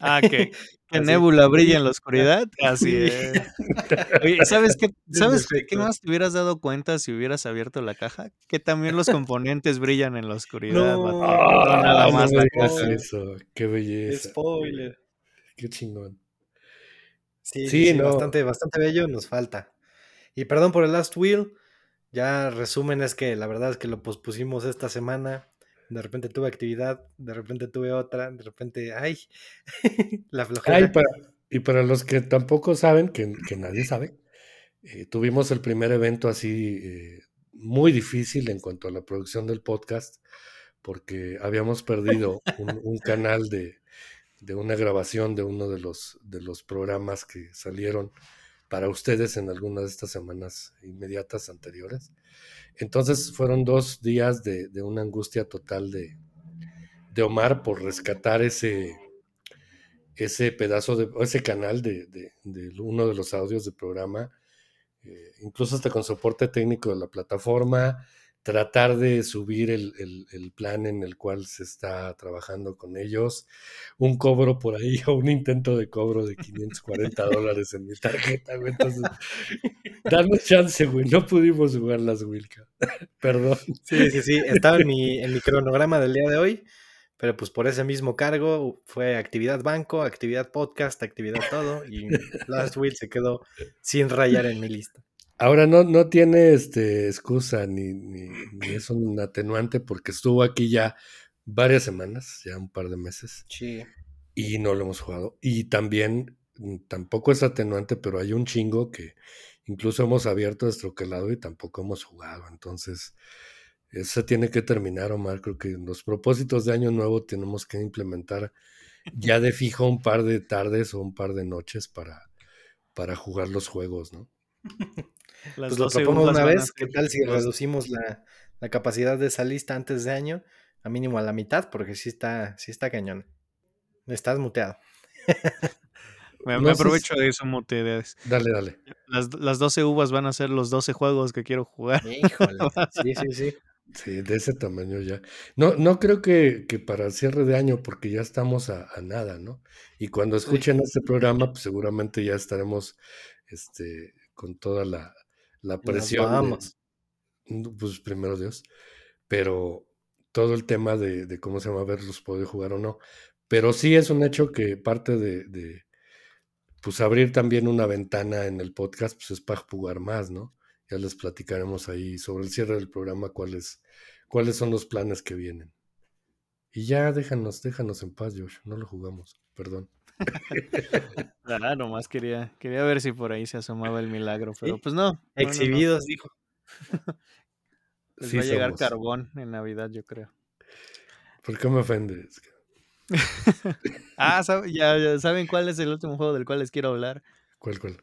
Ah, que, que *laughs* brilla en la oscuridad. Así Sí. es. *laughs* Oye, ¿sabes qué? ¿Sabes qué más te hubieras dado cuenta si hubieras abierto la caja? Que también los componentes brillan en la oscuridad. No. No nada más no la caja. eso, qué belleza, Spoiler. Qué chingón. Sí, Sí, sí, sí, no. bastante, bastante bello, nos falta. Y perdón por el Last Wheel. Ya resumen es que la verdad es que lo pospusimos esta semana. De repente tuve actividad, de repente tuve otra, de repente, ay, *laughs* la flojera. Y, para, y para los que tampoco saben, que, que nadie sabe, eh, tuvimos el primer evento así eh, muy difícil en cuanto a la producción del podcast, porque habíamos perdido un, un canal de, de una grabación de uno de los, de los programas que salieron para ustedes en algunas de estas semanas inmediatas anteriores. Entonces fueron dos días de, de una angustia total de, de Omar por rescatar ese, ese pedazo de ese canal de, de- de uno de los audios del programa, eh, incluso hasta con soporte técnico de la plataforma, tratar de subir el, el- plan en el cual se está trabajando con ellos, un cobro por ahí *laughs* o un intento de cobro de 540 dólares en mi tarjeta, güey. Entonces, danos chance, güey. No pudimos jugar las Wilca. Perdón. Sí, sí, sí, estaba en mi, en mi cronograma del día de hoy, pero pues por ese mismo cargo fue actividad banco, actividad podcast, actividad todo, y Last Wheel se quedó sin rayar en mi lista. Ahora no, no tiene este, excusa ni, ni, ni es un atenuante porque estuvo aquí ya varias semanas, ya un par de meses, Sí. y no lo hemos jugado. Y también, mm, tampoco es atenuante, pero hay un chingo que incluso hemos abierto estroquelado y tampoco hemos jugado. Entonces, eso tiene que terminar, Omar. Creo que los propósitos de Año Nuevo tenemos que implementar ya de fijo un par de tardes o un par de noches para, para jugar los juegos, ¿no? Las Pues lo 12 propongo uvas una vez, ¿qué tal si reducimos la, la capacidad de esa lista antes de año a mínimo a la mitad? Porque sí está, sí está cañón. Estás muteado. *laughs* Me, No me sé aprovecho de eso, muteades. Dale, dale. Las, las 12 uvas van a ser los 12 juegos que quiero jugar. Híjole. *laughs* Sí, sí, sí. Sí, de ese tamaño ya. No, no creo que, que para el cierre de año, porque ya estamos a, a nada, ¿no? Y cuando escuchen este programa, pues seguramente ya estaremos este, con toda la, la presión. de- pues primero Dios. Pero todo el tema de, de cómo se llama verlos poder jugar o no. Pero sí es un hecho que parte de, de, pues abrir también una ventana en el podcast, pues es para jugar más, ¿no? Ya les platicaremos ahí sobre el cierre del programa cuáles, cuáles son los planes que vienen. Y ya déjanos, déjanos en paz, Josh, no lo jugamos, perdón. *laughs* Ah, nomás quería, quería ver si por ahí se asomaba el milagro, pero pues no. no, no, no. Exhibidos, dijo. *laughs* Les Sí va a llegar somos. carbón en Navidad, yo creo. ¿Por qué me ofendes? *laughs* Ah, ¿sabe- ya, ya saben cuál es el último juego del cual les quiero hablar. ¿Cuál, cuál?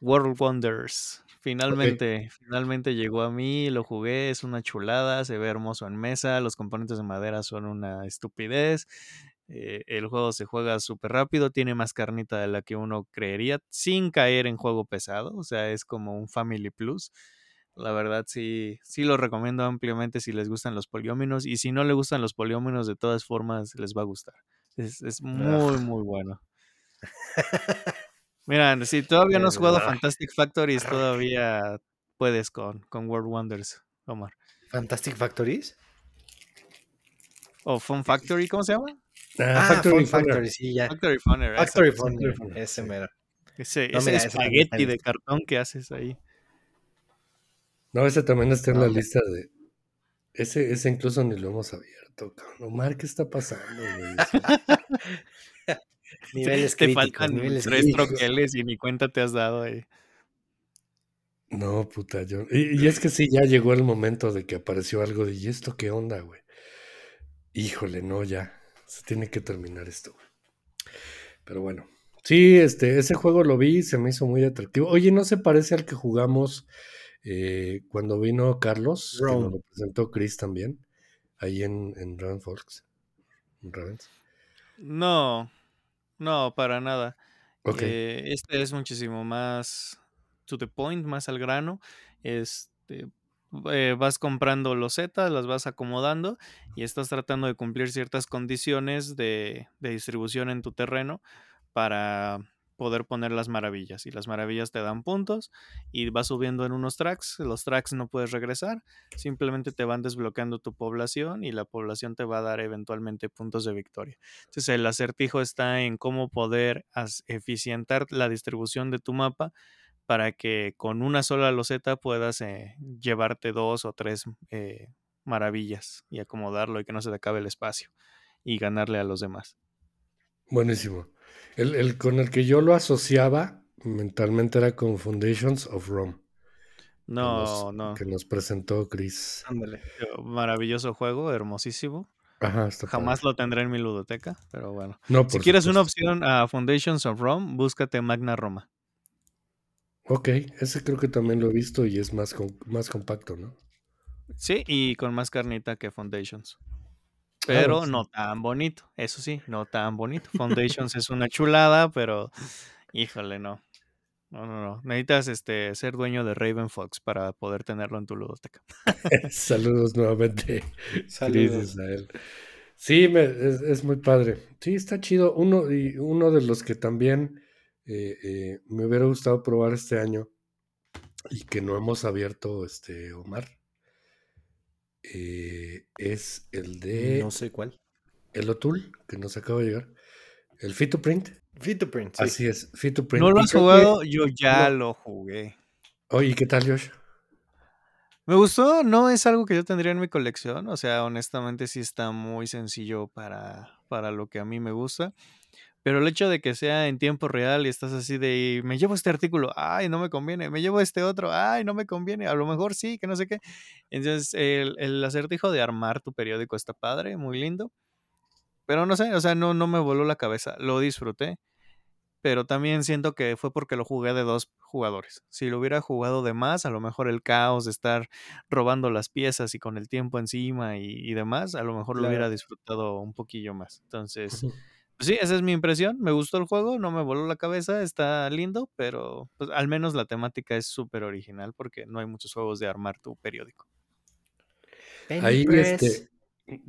World Wonders. Finalmente, finalmente llegó a mí, lo jugué, es una chulada, se ve hermoso en mesa, los componentes de madera son una estupidez. Eh, el juego se juega súper rápido, tiene más carnita de la que uno creería, sin caer en juego pesado, o sea, es como un Family Plus. La verdad sí, sí lo recomiendo ampliamente si les gustan los polióminos y si no les gustan los polióminos, de todas formas les va a gustar. Es, es muy, muy bueno. *laughs* Mira, si todavía no has jugado Ah. Fantastic Factories, todavía puedes con, con World Wonders, Omar. Fantastic Factories. O Fun Factory, ¿cómo se llama? Ah, Ah, Factory Fun Funner. Factory, sí, ya. Factory Funner. Factory Factory Funner, Funner, ese mero. Ese, No, ese mira, espagueti de cartón que haces ahí. No, ese también está en No, la lista de. Ese, ese incluso ni lo hemos abierto, cabrón. Omar, ¿qué está pasando, güey? *laughs* *laughs* Niveles te críticos, faltan niveles tres críticos. troqueles y ni cuenta te has dado ahí. No, puta, yo. Y, y es que sí, ya llegó el momento de que apareció algo de, ¿y esto qué onda, güey? Híjole, no, ya. Se tiene que terminar esto, güey. Pero bueno. Sí, este, ese juego lo vi, se me hizo muy atractivo. Oye, ¿no se parece al que jugamos eh, cuando vino Carlos? Que Rome. nos lo presentó Chris también, ahí en, en Raven en Ravens. No, no, para nada. Eh, este es muchísimo más to the point, más al grano. Este, eh, vas comprando losetas, las vas acomodando y estás tratando de cumplir ciertas condiciones de, de distribución en tu terreno para poder poner las maravillas. Y las maravillas te dan puntos y vas subiendo en unos tracks. Los tracks no puedes regresar, simplemente te van desbloqueando tu población y la población te va a dar eventualmente puntos de victoria. Entonces el acertijo está en cómo poder eficientar la distribución de tu mapa para que con una sola loseta puedas eh, llevarte dos o tres eh, maravillas y acomodarlo y que no se te acabe el espacio y ganarle a los demás. Buenísimo. El, el con el que yo lo asociaba mentalmente era con Foundations of Rome. que No, nos- no. Que nos presentó Chris. Ándale. Maravilloso juego, hermosísimo. Ajá, está Jamás padre. lo tendré en mi ludoteca, pero bueno. No, Si quieres una opción a Foundations of Rome, búscate Magna Roma. Ok, ese creo que también lo he visto y es más, más compacto, ¿no? Sí, y con más carnita que Foundations. Ah, Pero bueno, no tan bonito, eso sí, no tan bonito. Foundations es una chulada, pero híjole, no. No, no, no. Necesitas este ser dueño de Raven Fox para poder tenerlo en tu ludoteca. *laughs* Saludos nuevamente, *laughs* Saludos. Israel. Sí, me- es, es muy padre. Sí, está chido. Uno, y uno de los que también eh, eh, me hubiera gustado probar este año y que no hemos abierto, este, Omar, eh, es el de No sé cuál. el Otul, que nos acaba de llegar. El Fit to Print. Fit to print, sí. Así es, Fit to Print. ¿No lo has que- jugado? Yo ya no. lo jugué. Oye, ¿qué tal, Josh? Me gustó, no es algo que yo tendría en mi colección, o sea, honestamente sí está muy sencillo para, para lo que a mí me gusta, pero el hecho de que sea en tiempo real y estás así de, me llevo este artículo, ay, no me conviene, me llevo este otro, ay, no me conviene, a lo mejor sí, que no sé qué. Entonces, el, el acertijo de armar tu periódico está padre, muy lindo, pero no sé, o sea, no, no me voló la cabeza, lo disfruté, pero también siento que fue porque lo jugué de dos jugadores. Si lo hubiera jugado de más, a lo mejor el caos de estar robando las piezas y con el tiempo encima y, y demás, a lo mejor lo hubiera disfrutado un poquillo más. Entonces, *laughs* sí, esa es mi impresión. Me gustó el juego, no me voló la cabeza, está lindo, pero pues, al menos la temática es súper original porque no hay muchos juegos de armar tu periódico. Penny Ahí, Press. este,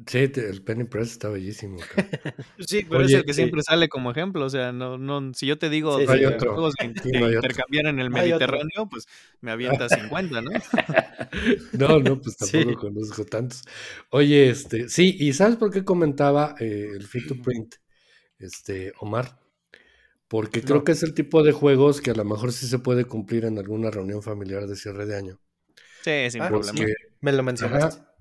sí, te- el Penny Press está bellísimo. *laughs* Sí, pero es el que eh, siempre sale como ejemplo. O sea, no, no, si yo te digo Sí, hay otro. juegos de, Sí, de no hay otro. intercambiar en el. Mediterráneo, pues me avienta 50, *laughs* ¿no? *laughs* No, no, pues Sí. tampoco conozco tantos. Oye, este, sí, y ¿sabes por qué comentaba eh, el Fit to *clears throat* Print, este, Omar? Porque creo No. que es el tipo de juegos que a lo mejor sí se puede cumplir en alguna reunión familiar de cierre de año. Sí, sin Ah, problema. Porque, Me lo mencionaste. ajá,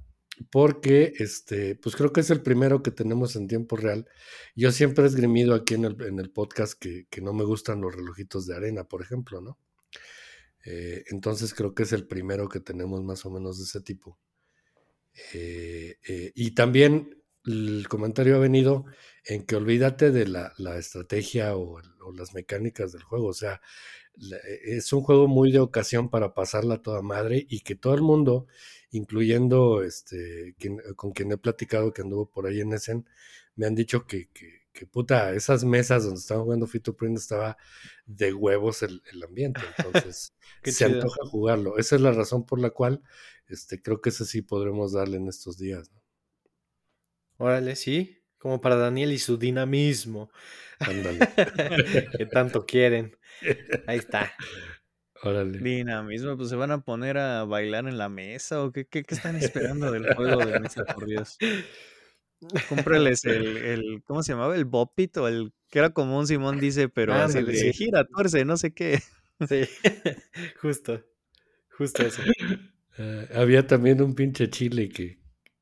porque este, pues creo que es el primero que tenemos en tiempo real. Yo siempre he esgrimido aquí en el, en el podcast que, que, no me gustan los relojitos de arena, por ejemplo, ¿no? Eh, entonces creo que es el primero que tenemos más o menos de ese tipo. Eh, eh, y también el comentario ha venido en que olvídate de la, la estrategia o, o, las mecánicas del juego. O sea, es un juego muy de ocasión para pasarla a toda madre y que todo el mundo incluyendo este, quien, con quien he platicado que anduvo por ahí en Essen, me han dicho que, que, que puta, esas mesas donde estaban jugando Fito Print estaba de huevos el, el ambiente, entonces *laughs* se chido. antoja jugarlo. Esa es la razón por la cual este, creo que ese sí podremos darle en estos días. ¿no? Órale, sí, como para Daniel y su dinamismo. Ándale. *laughs* que tanto quieren. Ahí está. Órale. Dinamismo, pues se van a poner a bailar en la mesa o qué, qué, qué están esperando del juego de mesa, por Dios. Cómprales el, el, ¿cómo se llamaba? El Bopit o el que era como un Simón dice, pero ah, así de gira, tuerce, no sé qué. Sí, *laughs* justo, justo eso. Uh, había también un pinche chile que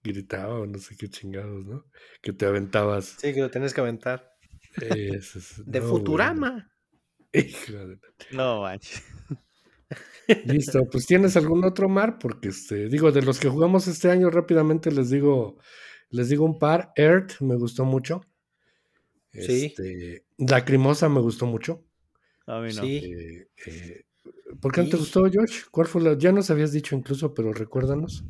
gritaba o no sé qué chingados, ¿no? Que te aventabas. Sí, que lo tenés que aventar. Eso es, *laughs* de no, Futurama. *laughs* Bueno. No manches. *laughs* Listo, pues tienes algún otro mar, porque este, digo, de los que jugamos este año, rápidamente les digo, les digo un par. Earth me gustó mucho. Sí. Este, Lacrimosa me gustó mucho. A mí no. Sí. Eh, eh, ¿Por qué no te gustó, Josh? ¿Cuál fue la? Ya nos habías dicho incluso, pero recuérdanos.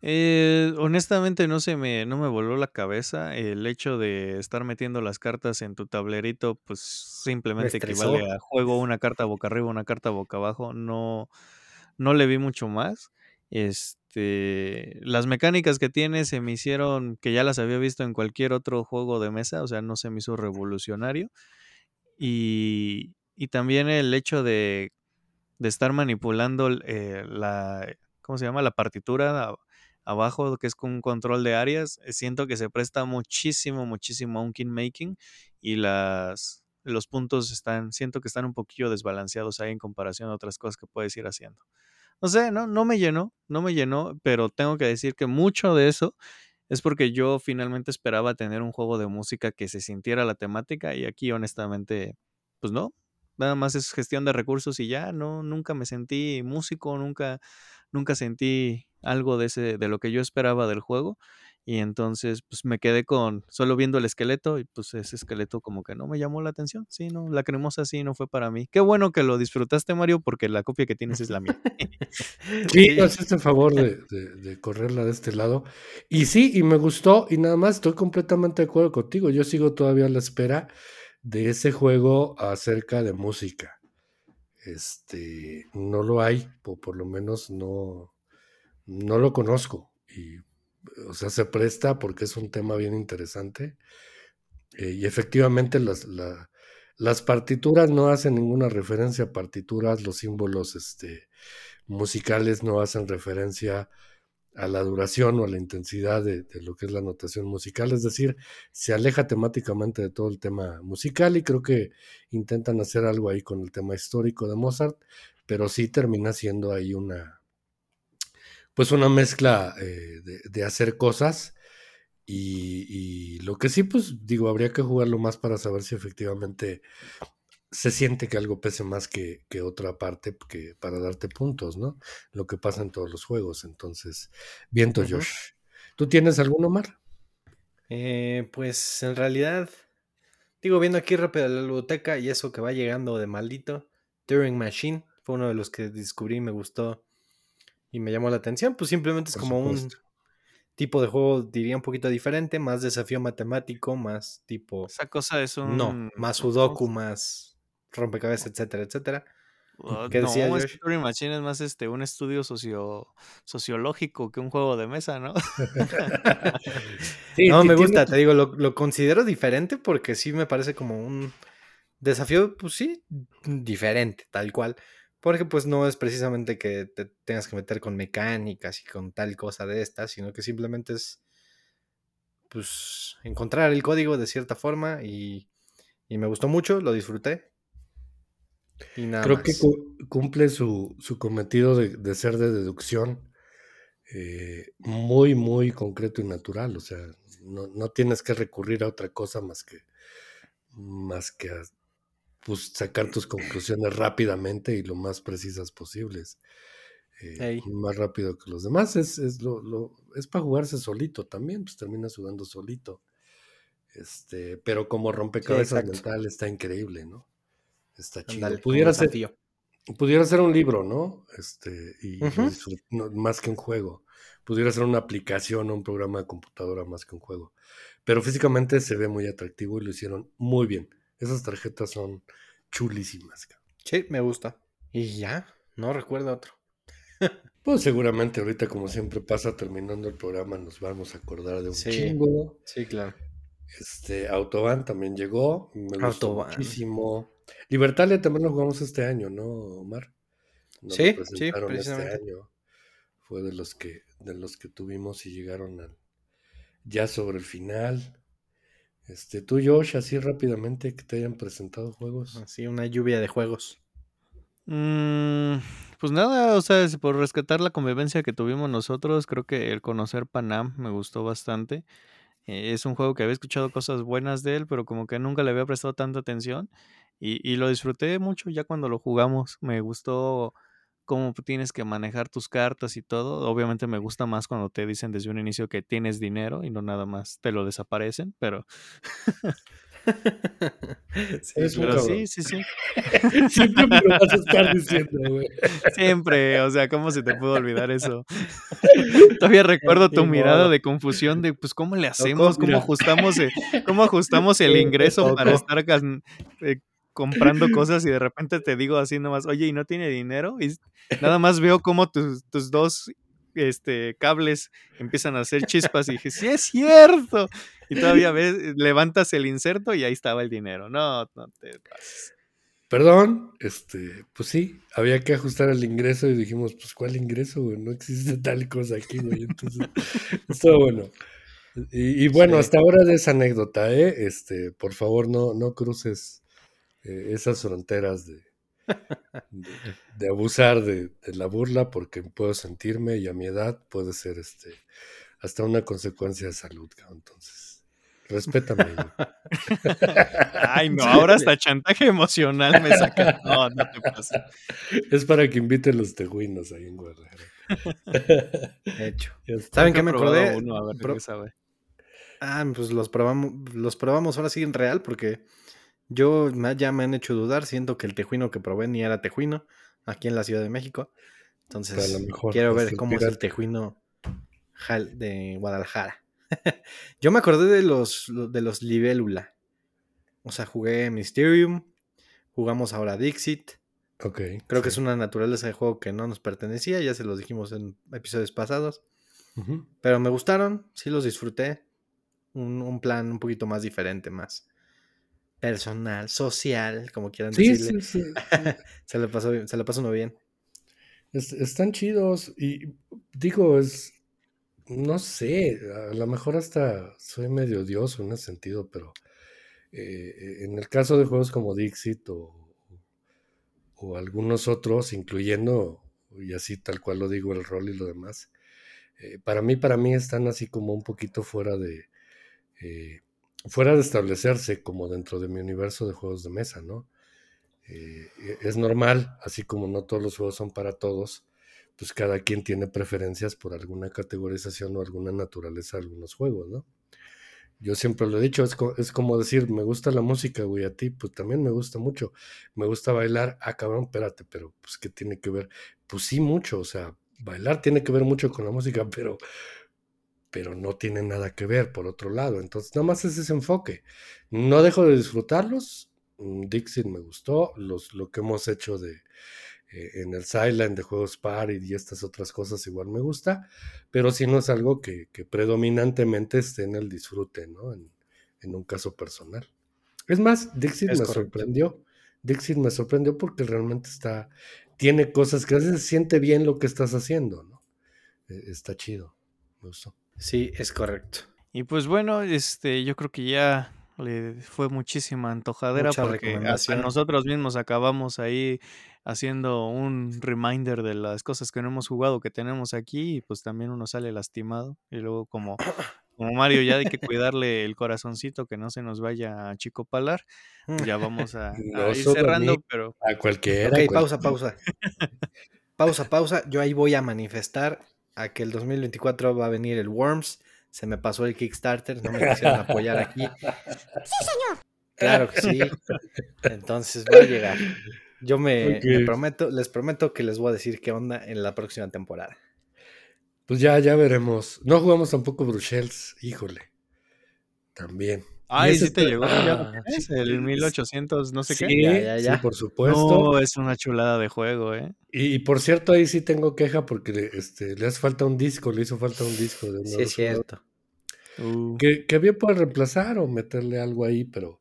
Eh, honestamente no se me, no me voló la cabeza el hecho de estar metiendo las cartas en tu tablerito, pues simplemente equivale a juego una carta boca arriba, una carta boca abajo, no, no le vi mucho más. Este, las mecánicas que tiene se me hicieron que ya las había visto en cualquier otro juego de mesa, o sea, no se me hizo revolucionario. Y, y también el hecho de, de estar manipulando eh, la, ¿cómo se llama? La partitura abajo, que es con control de áreas, eh, siento que se presta muchísimo, muchísimo a un king making y las, los puntos están, siento que están un poquillo desbalanceados ahí en comparación a otras cosas que puedes ir haciendo. No sé, no, no me llenó, no me llenó, pero tengo que decir que mucho de eso es porque yo finalmente esperaba tener un juego de música que se sintiera la temática y aquí honestamente, pues no, nada más es gestión de recursos y ya, no, nunca me sentí músico, nunca, nunca sentí algo de ese, de lo que yo esperaba del juego. Y entonces, pues me quedé con solo viendo el esqueleto y pues ese esqueleto como que no me llamó la atención. Sí, no, la cremosa sí no fue para mí. Qué bueno que lo disfrutaste, Mario, porque la copia que tienes es la mía. *laughs* *laughs* sí, haces el favor de, de, de, correrla de este lado. Y sí, y me gustó, y nada más estoy completamente de acuerdo contigo. Yo sigo todavía a la espera de ese juego acerca de música. Este, no lo hay, o por lo menos no, no lo conozco y, o sea, se presta porque es un tema bien interesante. Eh, y efectivamente las, la, las partituras no hacen ninguna referencia a partituras, los símbolos este, musicales no hacen referencia a la duración o a la intensidad de, lo que es la notación musical, es decir, se aleja temáticamente de todo el tema musical y creo que intentan hacer algo ahí con el tema histórico de Mozart, pero sí termina siendo ahí una, pues una mezcla eh, de, de, hacer cosas y, y, lo que sí, pues digo, habría que jugarlo más para saber si efectivamente se siente que algo pese más que, que otra parte que para darte puntos, ¿no? Lo que pasa en todos los juegos. Entonces, viento, uh -huh. Josh. ¿Tú tienes alguno, Mar? Eh, pues en realidad, digo, viendo aquí rápido la biblioteca y eso que va llegando de maldito, Turing Machine fue uno de los que descubrí y me gustó y me llamó la atención, pues simplemente es Por como supuesto. un tipo de juego, diría un poquito diferente, más desafío matemático, más tipo... Esa cosa es un... No, más sudoku, más rompecabezas, etcétera, etcétera. Uh, ¿Qué decía no, Turing Machine es más este, un estudio socio, sociológico que un juego de mesa, ¿no? *laughs* sí, no, me gusta, te digo, lo, lo, considero diferente porque sí me parece como un desafío, pues sí, diferente, tal cual. Porque pues no es precisamente que te tengas que meter con mecánicas y con tal cosa de estas, sino que simplemente es pues encontrar el código de cierta forma y, y me gustó mucho, lo disfruté. Y nada Creo más. que cu cumple su, su cometido de, de, ser de deducción eh, muy, muy concreto y natural. O sea, no, no, tienes que recurrir a otra cosa más que, más que a pues, sacar tus conclusiones rápidamente y lo más precisas posibles. Eh, más rápido que los demás. Es, es, lo, lo, es para jugarse solito también, pues terminas jugando solito. Este, pero como rompecabezas mental está increíble, ¿no? Está chido. pudiera ser, pudiera ser un libro, ¿no? Este, y más que un juego. Pudiera ser una aplicación o un programa de computadora más que un juego. Pero físicamente se ve muy atractivo y lo hicieron muy bien. Esas tarjetas son chulísimas. Sí, me gusta. Y ya, no recuerdo otro. *laughs* pues seguramente ahorita, como siempre pasa, terminando el programa, nos vamos a acordar de un chingo. Sí, claro. Este, Autobahn también llegó. Me gustó muchísimo. Libertalia también lo jugamos este año, ¿no, Omar? sí, sí, este precisamente. Este año. Fue de los que, de los que tuvimos y llegaron al, ya sobre el final. Este, tú, Josh, así rápidamente que te hayan presentado juegos. Así, una lluvia de juegos. Mm, pues nada, o sea, por rescatar la convivencia que tuvimos nosotros, creo que el conocer Panam me gustó bastante. Eh, es un juego que había escuchado cosas buenas de él, pero como que nunca le había prestado tanta atención. Y, y lo disfruté mucho ya cuando lo jugamos. Me gustó cómo tienes que manejar tus cartas y todo. Obviamente me gusta más cuando te dicen desde un inicio que tienes dinero y no nada más te lo desaparecen, pero... *laughs* sí, sí, sí, sí. *laughs* Siempre me lo vas a estar diciendo, güey. *laughs* Siempre, o sea, ¿cómo se te pudo olvidar eso? Todavía recuerdo tu mirada de confusión de, pues, ¿cómo le hacemos? ¿Cómo ajustamos, el, cómo ajustamos el ingreso para estar comprando *laughs* cosas y de repente te digo así nomás, oye, ¿y no tiene dinero? Y nada más veo como tus, tus dos este, cables empiezan a hacer chispas y dije, sí es cierto. Y todavía ves, levantas el inserto y ahí estaba el dinero. No, no te pases. Perdón, este, pues sí, había que ajustar el ingreso y dijimos, pues ¿cuál ingreso, No existe tal cosa aquí, güey. Entonces, estuvo bueno. Y, bueno, hasta ahora de esa anécdota, ¿eh? Este, por favor, no, no cruces eh, esas fronteras de, de, abusar de, la burla porque puedo sentirme y a mi edad puede ser este hasta una consecuencia de salud, entonces respétame. Ay, no, *laughs* ahora hasta chantaje emocional me saca. No, no te pasa. Es para que inviten los tejuinos ahí en Guadalajara. De hecho. *laughs* ¿Saben qué me acordé? Uno, a ver qué sabe. Ah, pues los probamos, los probamos ahora sí en real porque yo ya me han hecho dudar, siento que el tejuino que probé ni era tejuino aquí en la Ciudad de México. Entonces, quiero ver cómo es el tejuino de Guadalajara. *laughs* Yo me acordé de los, de los Libélula. O sea, jugué Mysterium, jugamos ahora Dixit. Ok. Creo que es una naturaleza de juego que no nos pertenecía, ya se los dijimos en episodios pasados. Pero me gustaron, sí los disfruté. Un, un, plan un poquito más diferente, más personal, social, como quieran decirle. Sí, sí, *laughs* se, le pasó, se pasó uno bien. están chidos y digo, es, no sé, a lo mejor hasta soy medio odioso en ese sentido, pero eh, en el caso de juegos como Dixit o, o algunos otros, incluyendo, y así tal cual lo digo, el rol y lo demás, eh, para mí, para mí están así como un poquito fuera de... Eh, fuera de establecerse como dentro de mi universo de juegos de mesa, ¿no? Eh, es normal, así como no todos los juegos son para todos, pues cada quien tiene preferencias por alguna categorización o alguna naturaleza de algunos juegos, ¿no? Yo siempre lo he dicho, es, es como decir, me gusta la música, güey, a ti, pues también me gusta mucho, me gusta bailar, ah, cabrón, espérate, pero pues ¿qué tiene que ver? Pues sí, mucho, o sea, bailar tiene que ver mucho con la música, *laughs* pero pero no tiene nada que ver por otro lado. Entonces, nada más es ese enfoque. No dejo de disfrutarlos. Mm, Dixit me gustó. Los, lo que hemos hecho de, eh, en el Silent de juegos Party y estas otras cosas igual me gusta, pero si no es algo que, predominantemente esté en el disfrute, ¿no? En, un caso personal. Es más, Dixit me sorprendió. Dixit me sorprendió porque realmente está, tiene cosas que a veces siente bien lo que estás haciendo, ¿no? E, está chido, me gustó. Sí, es correcto. Y pues bueno, este, yo creo que ya le fue muchísima antojadera Mucha porque hasta nosotros mismos acabamos ahí haciendo un reminder de las cosas que no hemos jugado que tenemos aquí y pues también uno sale lastimado y luego como *coughs* como Mario ya hay que cuidarle el corazoncito que no se nos vaya a chico palar, ya vamos *laughs* a, ir solo a mí, cerrando, pero a cualquiera. Ok, a pausa, cualquiera. pausa. Pausa, pausa. Yo ahí voy a manifestar a que el 2024 va a venir el Worms. Se me pasó el Kickstarter, no me quisieron apoyar aquí. *laughs* Claro que sí. Entonces va a llegar. Yo me, prometo, les prometo que les voy a decir qué onda en la próxima temporada. Pues ya, ya veremos. No jugamos tampoco Bruxelles, híjole. También. Ay, sí te llegó, Ah, sí, el es- 1800 no sé Sí, qué. Ya, ya, ya. sí, por supuesto. No, es una chulada de juego, ¿eh? Y, y por cierto, ahí sí tengo queja porque le, este, le hace falta un disco, le hizo falta un disco de uno Sí, es cierto. Uh, Que, que bien puede reemplazar o meterle algo ahí, pero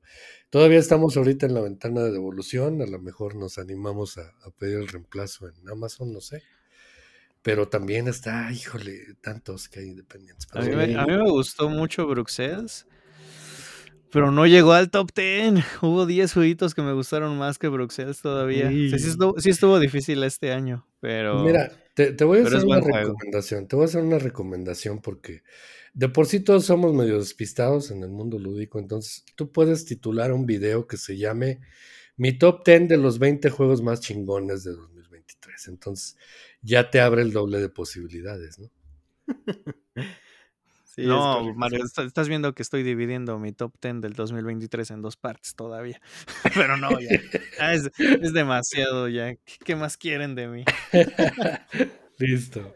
todavía estamos ahorita en la ventana de devolución. A lo mejor nos animamos a, a pedir el reemplazo en Amazon, no sé. Pero también está, híjole, tantos que hay independientes. a, mí me, a mí me gustó mucho Bruxelles, pero no llegó al top 10. *laughs* Hubo 10 jueguitos que me gustaron más que Bruxelles todavía. Sí, estuvo, sí estuvo difícil este año, pero... Mira, te, te voy a hacer una juego. recomendación. Te voy a hacer una recomendación porque de por sí todos somos medio despistados en el mundo lúdico. Entonces, tú puedes titular un video que se llame Mi top 10 de los 20 juegos más chingones de 2023. Entonces, ya te abre el doble de posibilidades, ¿no? *laughs* Sí, no. Mario, está- estás viendo que estoy dividiendo mi top 10 del 2023 en dos partes todavía. *laughs* Pero no, ya. ya es, es demasiado ya. ¿Qué, qué más quieren de mí? *laughs* Listo.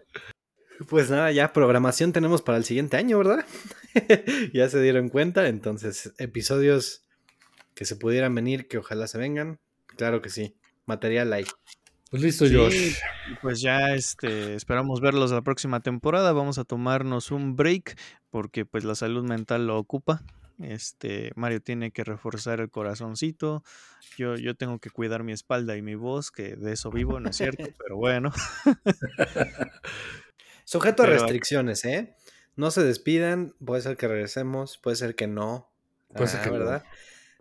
Pues nada, ya programación tenemos para el siguiente año, ¿verdad? *laughs* ya se dieron cuenta, entonces episodios que se pudieran venir, que ojalá se vengan. Claro que sí, material hay. Pues listo, Sí, Josh. pues ya este, esperamos verlos la próxima temporada. Vamos a tomarnos un break porque pues la salud mental lo ocupa. Este, Mario tiene que reforzar el corazoncito. Yo, yo tengo que cuidar mi espalda y mi voz, que de eso vivo, ¿no es cierto? *laughs* Pero bueno. *laughs* Sujeto a restricciones, ¿eh? No se despidan, puede ser que regresemos, puede ser que no. Puede ser Ah, que no.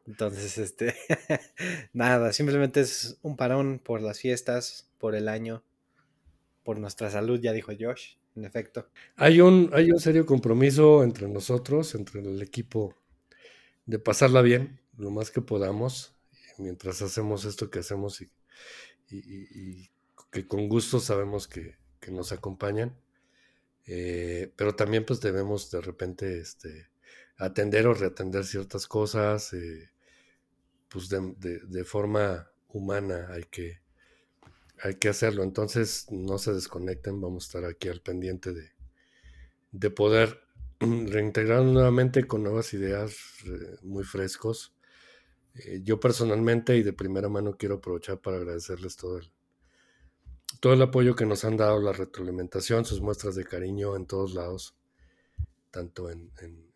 Entonces, este, *laughs* nada, simplemente es un parón por las fiestas, por el año, por nuestra salud, ya dijo Josh, en efecto. Hay un, hay un serio compromiso entre nosotros, entre el equipo, de pasarla bien lo más que podamos, mientras hacemos esto que hacemos y- y que con gusto sabemos que, que nos acompañan. Eh, pero también pues debemos de repente este, atender o reatender ciertas cosas, eh, pues de, forma humana hay que, hay que hacerlo. Entonces no se desconecten, vamos a estar aquí al pendiente de, de poder *clears throat* reintegrarnos nuevamente con nuevas ideas eh, muy frescos. Eh, yo personalmente y de primera mano quiero aprovechar para agradecerles todo el, todo el apoyo que nos han dado, la retroalimentación, sus muestras de cariño en todos lados, tanto en-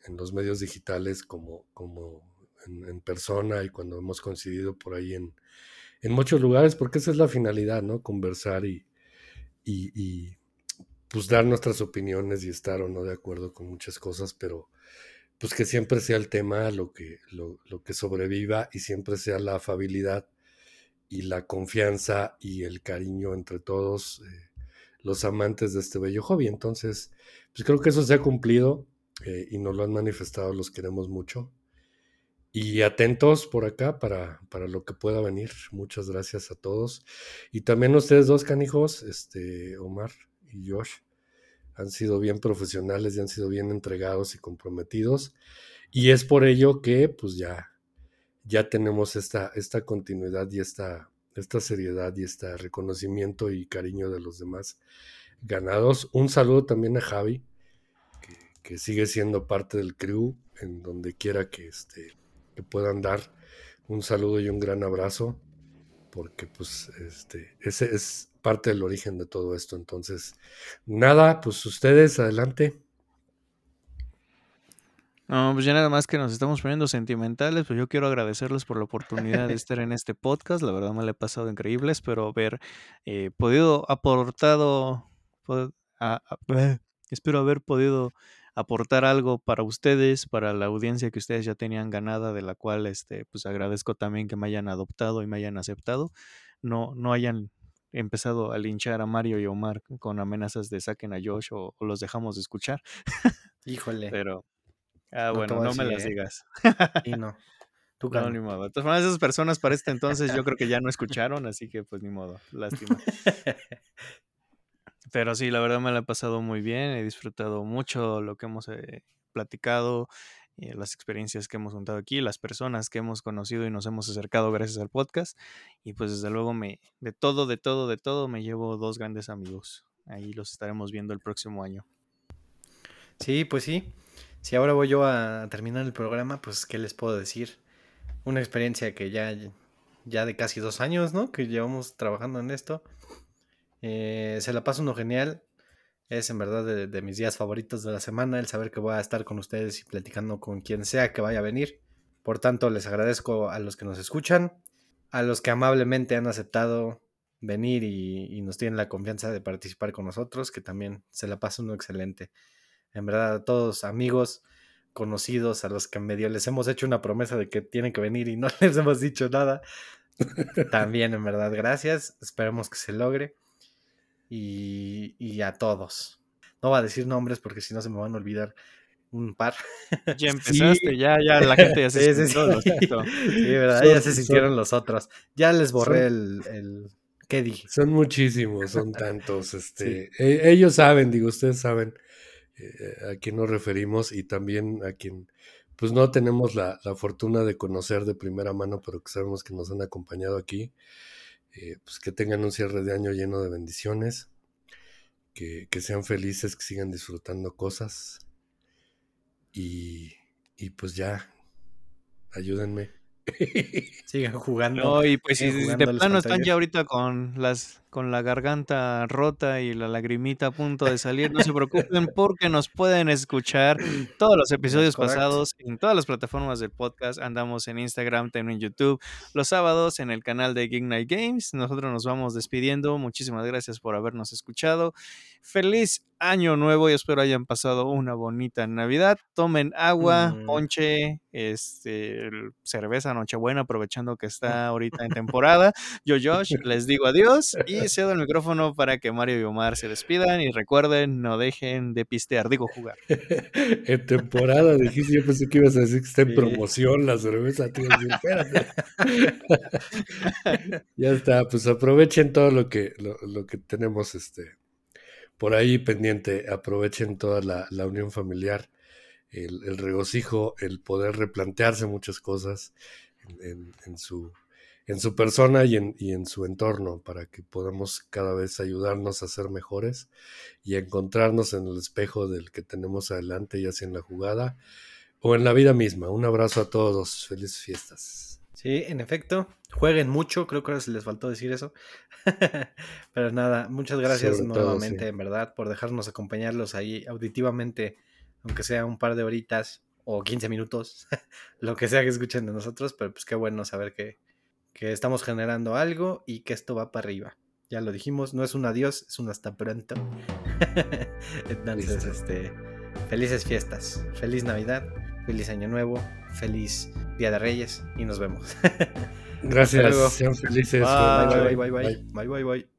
en los medios digitales como, como en, persona y cuando hemos coincidido por ahí en, en muchos lugares, porque esa es la finalidad, ¿no? Conversar y, y, y, pues dar nuestras opiniones y estar o no de acuerdo con muchas cosas, pero pues que siempre sea el tema lo que, lo, lo que sobreviva y siempre sea la afabilidad y la confianza y el cariño entre todos eh, los amantes de este bello hobby. Entonces, pues creo que eso se ha cumplido eh, y nos lo han manifestado, los queremos mucho. Y atentos por acá para, para lo que pueda venir. Muchas gracias a todos. Y también ustedes dos canijos, este, Omar y Josh, han sido bien profesionales y han sido bien entregados y comprometidos. Y es por ello que pues ya, ya tenemos esta, esta continuidad y esta, esta seriedad y este reconocimiento y cariño de los demás ganados. Un saludo también a Javi, que, sigue siendo parte del crew, en donde quiera que, este, que puedan dar un saludo y un gran abrazo, porque pues este, ese es parte del origen de todo esto. Entonces, nada, pues ustedes adelante. No, pues ya nada más que nos estamos poniendo sentimentales, pues yo quiero agradecerles por la oportunidad de estar en este podcast, la verdad me la he pasado increíble, espero haber eh, podido aportado, a- espero haber podido aportar algo para ustedes, para la audiencia que ustedes ya tenían ganada, de la cual este, pues agradezco también que me hayan adoptado y me hayan aceptado. No, no hayan empezado a linchar a Mario y Omar con amenazas de saquen a Josh o, los dejamos de escuchar. *laughs* Híjole. Pero, ah, bueno, no me las ¿eh? digas. Y no. *laughs* Tú no, ni modo. Entonces, esas personas para este entonces yo creo que ya no escucharon, así que pues ni modo, lástima. *laughs* Pero sí, la verdad me la he pasado muy bien, he disfrutado mucho lo que hemos eh, platicado, eh, las experiencias que hemos contado aquí, las personas que hemos conocido y nos hemos acercado gracias al podcast. Y pues desde luego me, de todo, de todo, de todo, me llevo dos grandes amigos. Ahí los estaremos viendo el próximo año. Sí, pues sí. Si ahora voy yo a terminar el programa, pues ¿qué les puedo decir? Una experiencia que ya, ya de casi dos años, ¿no? Que llevamos trabajando en esto. Eh, se la pasa uno genial. Es en verdad de, mis días favoritos de la semana el saber que voy a estar con ustedes y platicando con quien sea que vaya a venir. Por tanto, les agradezco a los que nos escuchan, a los que amablemente han aceptado venir y, nos tienen la confianza de participar con nosotros, que también se la pasa uno excelente. En verdad, a todos amigos, conocidos, a los que medio les hemos hecho una promesa de que tienen que venir y no *laughs* les hemos dicho nada. También, en verdad, gracias. Esperemos que se logre y, a todos. No va a decir nombres porque si no se me van a olvidar un par. *laughs* Ya empezaste, ya, ya la gente ya se *laughs* sí, sí, *laughs* verdad, ya se sintieron los otros. Ya les borré el, el, ¿Qué dije? Son muchísimos, son tantos. Este, e, ellos saben, digo, ustedes saben eh, a quién nos referimos y también a quien pues no tenemos la, la, fortuna de conocer de primera mano, pero que sabemos que nos han acompañado aquí. Eh, pues que tengan un cierre de año lleno de bendiciones, que, sean felices, que sigan disfrutando cosas y, y pues ya, ayúdenme. Sigan jugando. No, y pues si de plano están ya ahorita con las con la garganta rota y la lagrimita a punto de salir, no se *laughs* preocupen porque nos pueden escuchar todos los episodios pasados en todas las plataformas del podcast. Andamos en Instagram, también en YouTube, los sábados en el canal de Geek Night Games. Nosotros nos vamos despidiendo. Muchísimas gracias por habernos escuchado. Feliz año nuevo y espero hayan pasado una bonita Navidad. Tomen agua, mm. ponche, este, cerveza Nochebuena, aprovechando que *laughs* está ahorita en temporada. Yo, Josh, les digo adiós y cedo el micrófono para que Mario y Omar se despidan y recuerden, no dejen de pistear, digo jugar. *laughs* en temporada dijiste, yo pensé que ibas a decir que está en promoción la cerveza, tío. *laughs* ya está, pues aprovechen todo lo que, lo, que tenemos este por ahí pendiente, aprovechen toda la, unión familiar, el, regocijo, el poder replantearse muchas cosas en su en su persona y en, y en, su entorno para que podamos cada vez ayudarnos a ser mejores y encontrarnos en el espejo del que tenemos adelante, ya sea en la jugada o en la vida misma. Un abrazo a todos, felices fiestas. Sí, en efecto, jueguen mucho, creo que ahora se les faltó decir eso. *laughs* Pero nada, muchas gracias nuevamente, en verdad, por dejarnos acompañarlos ahí auditivamente, aunque sea un par de horitas o 15 minutos, *laughs* lo que sea que escuchen de nosotros, pero pues qué bueno saber que, que estamos generando algo y que esto va para arriba. Ya lo dijimos, no es un adiós, es un hasta pronto. *laughs* Entonces, este, felices fiestas, feliz Navidad, feliz Año Nuevo, feliz Día de Reyes y nos vemos. *laughs* Gracias, sean felices. bye, bye, bye, bye, bye, bye, bye.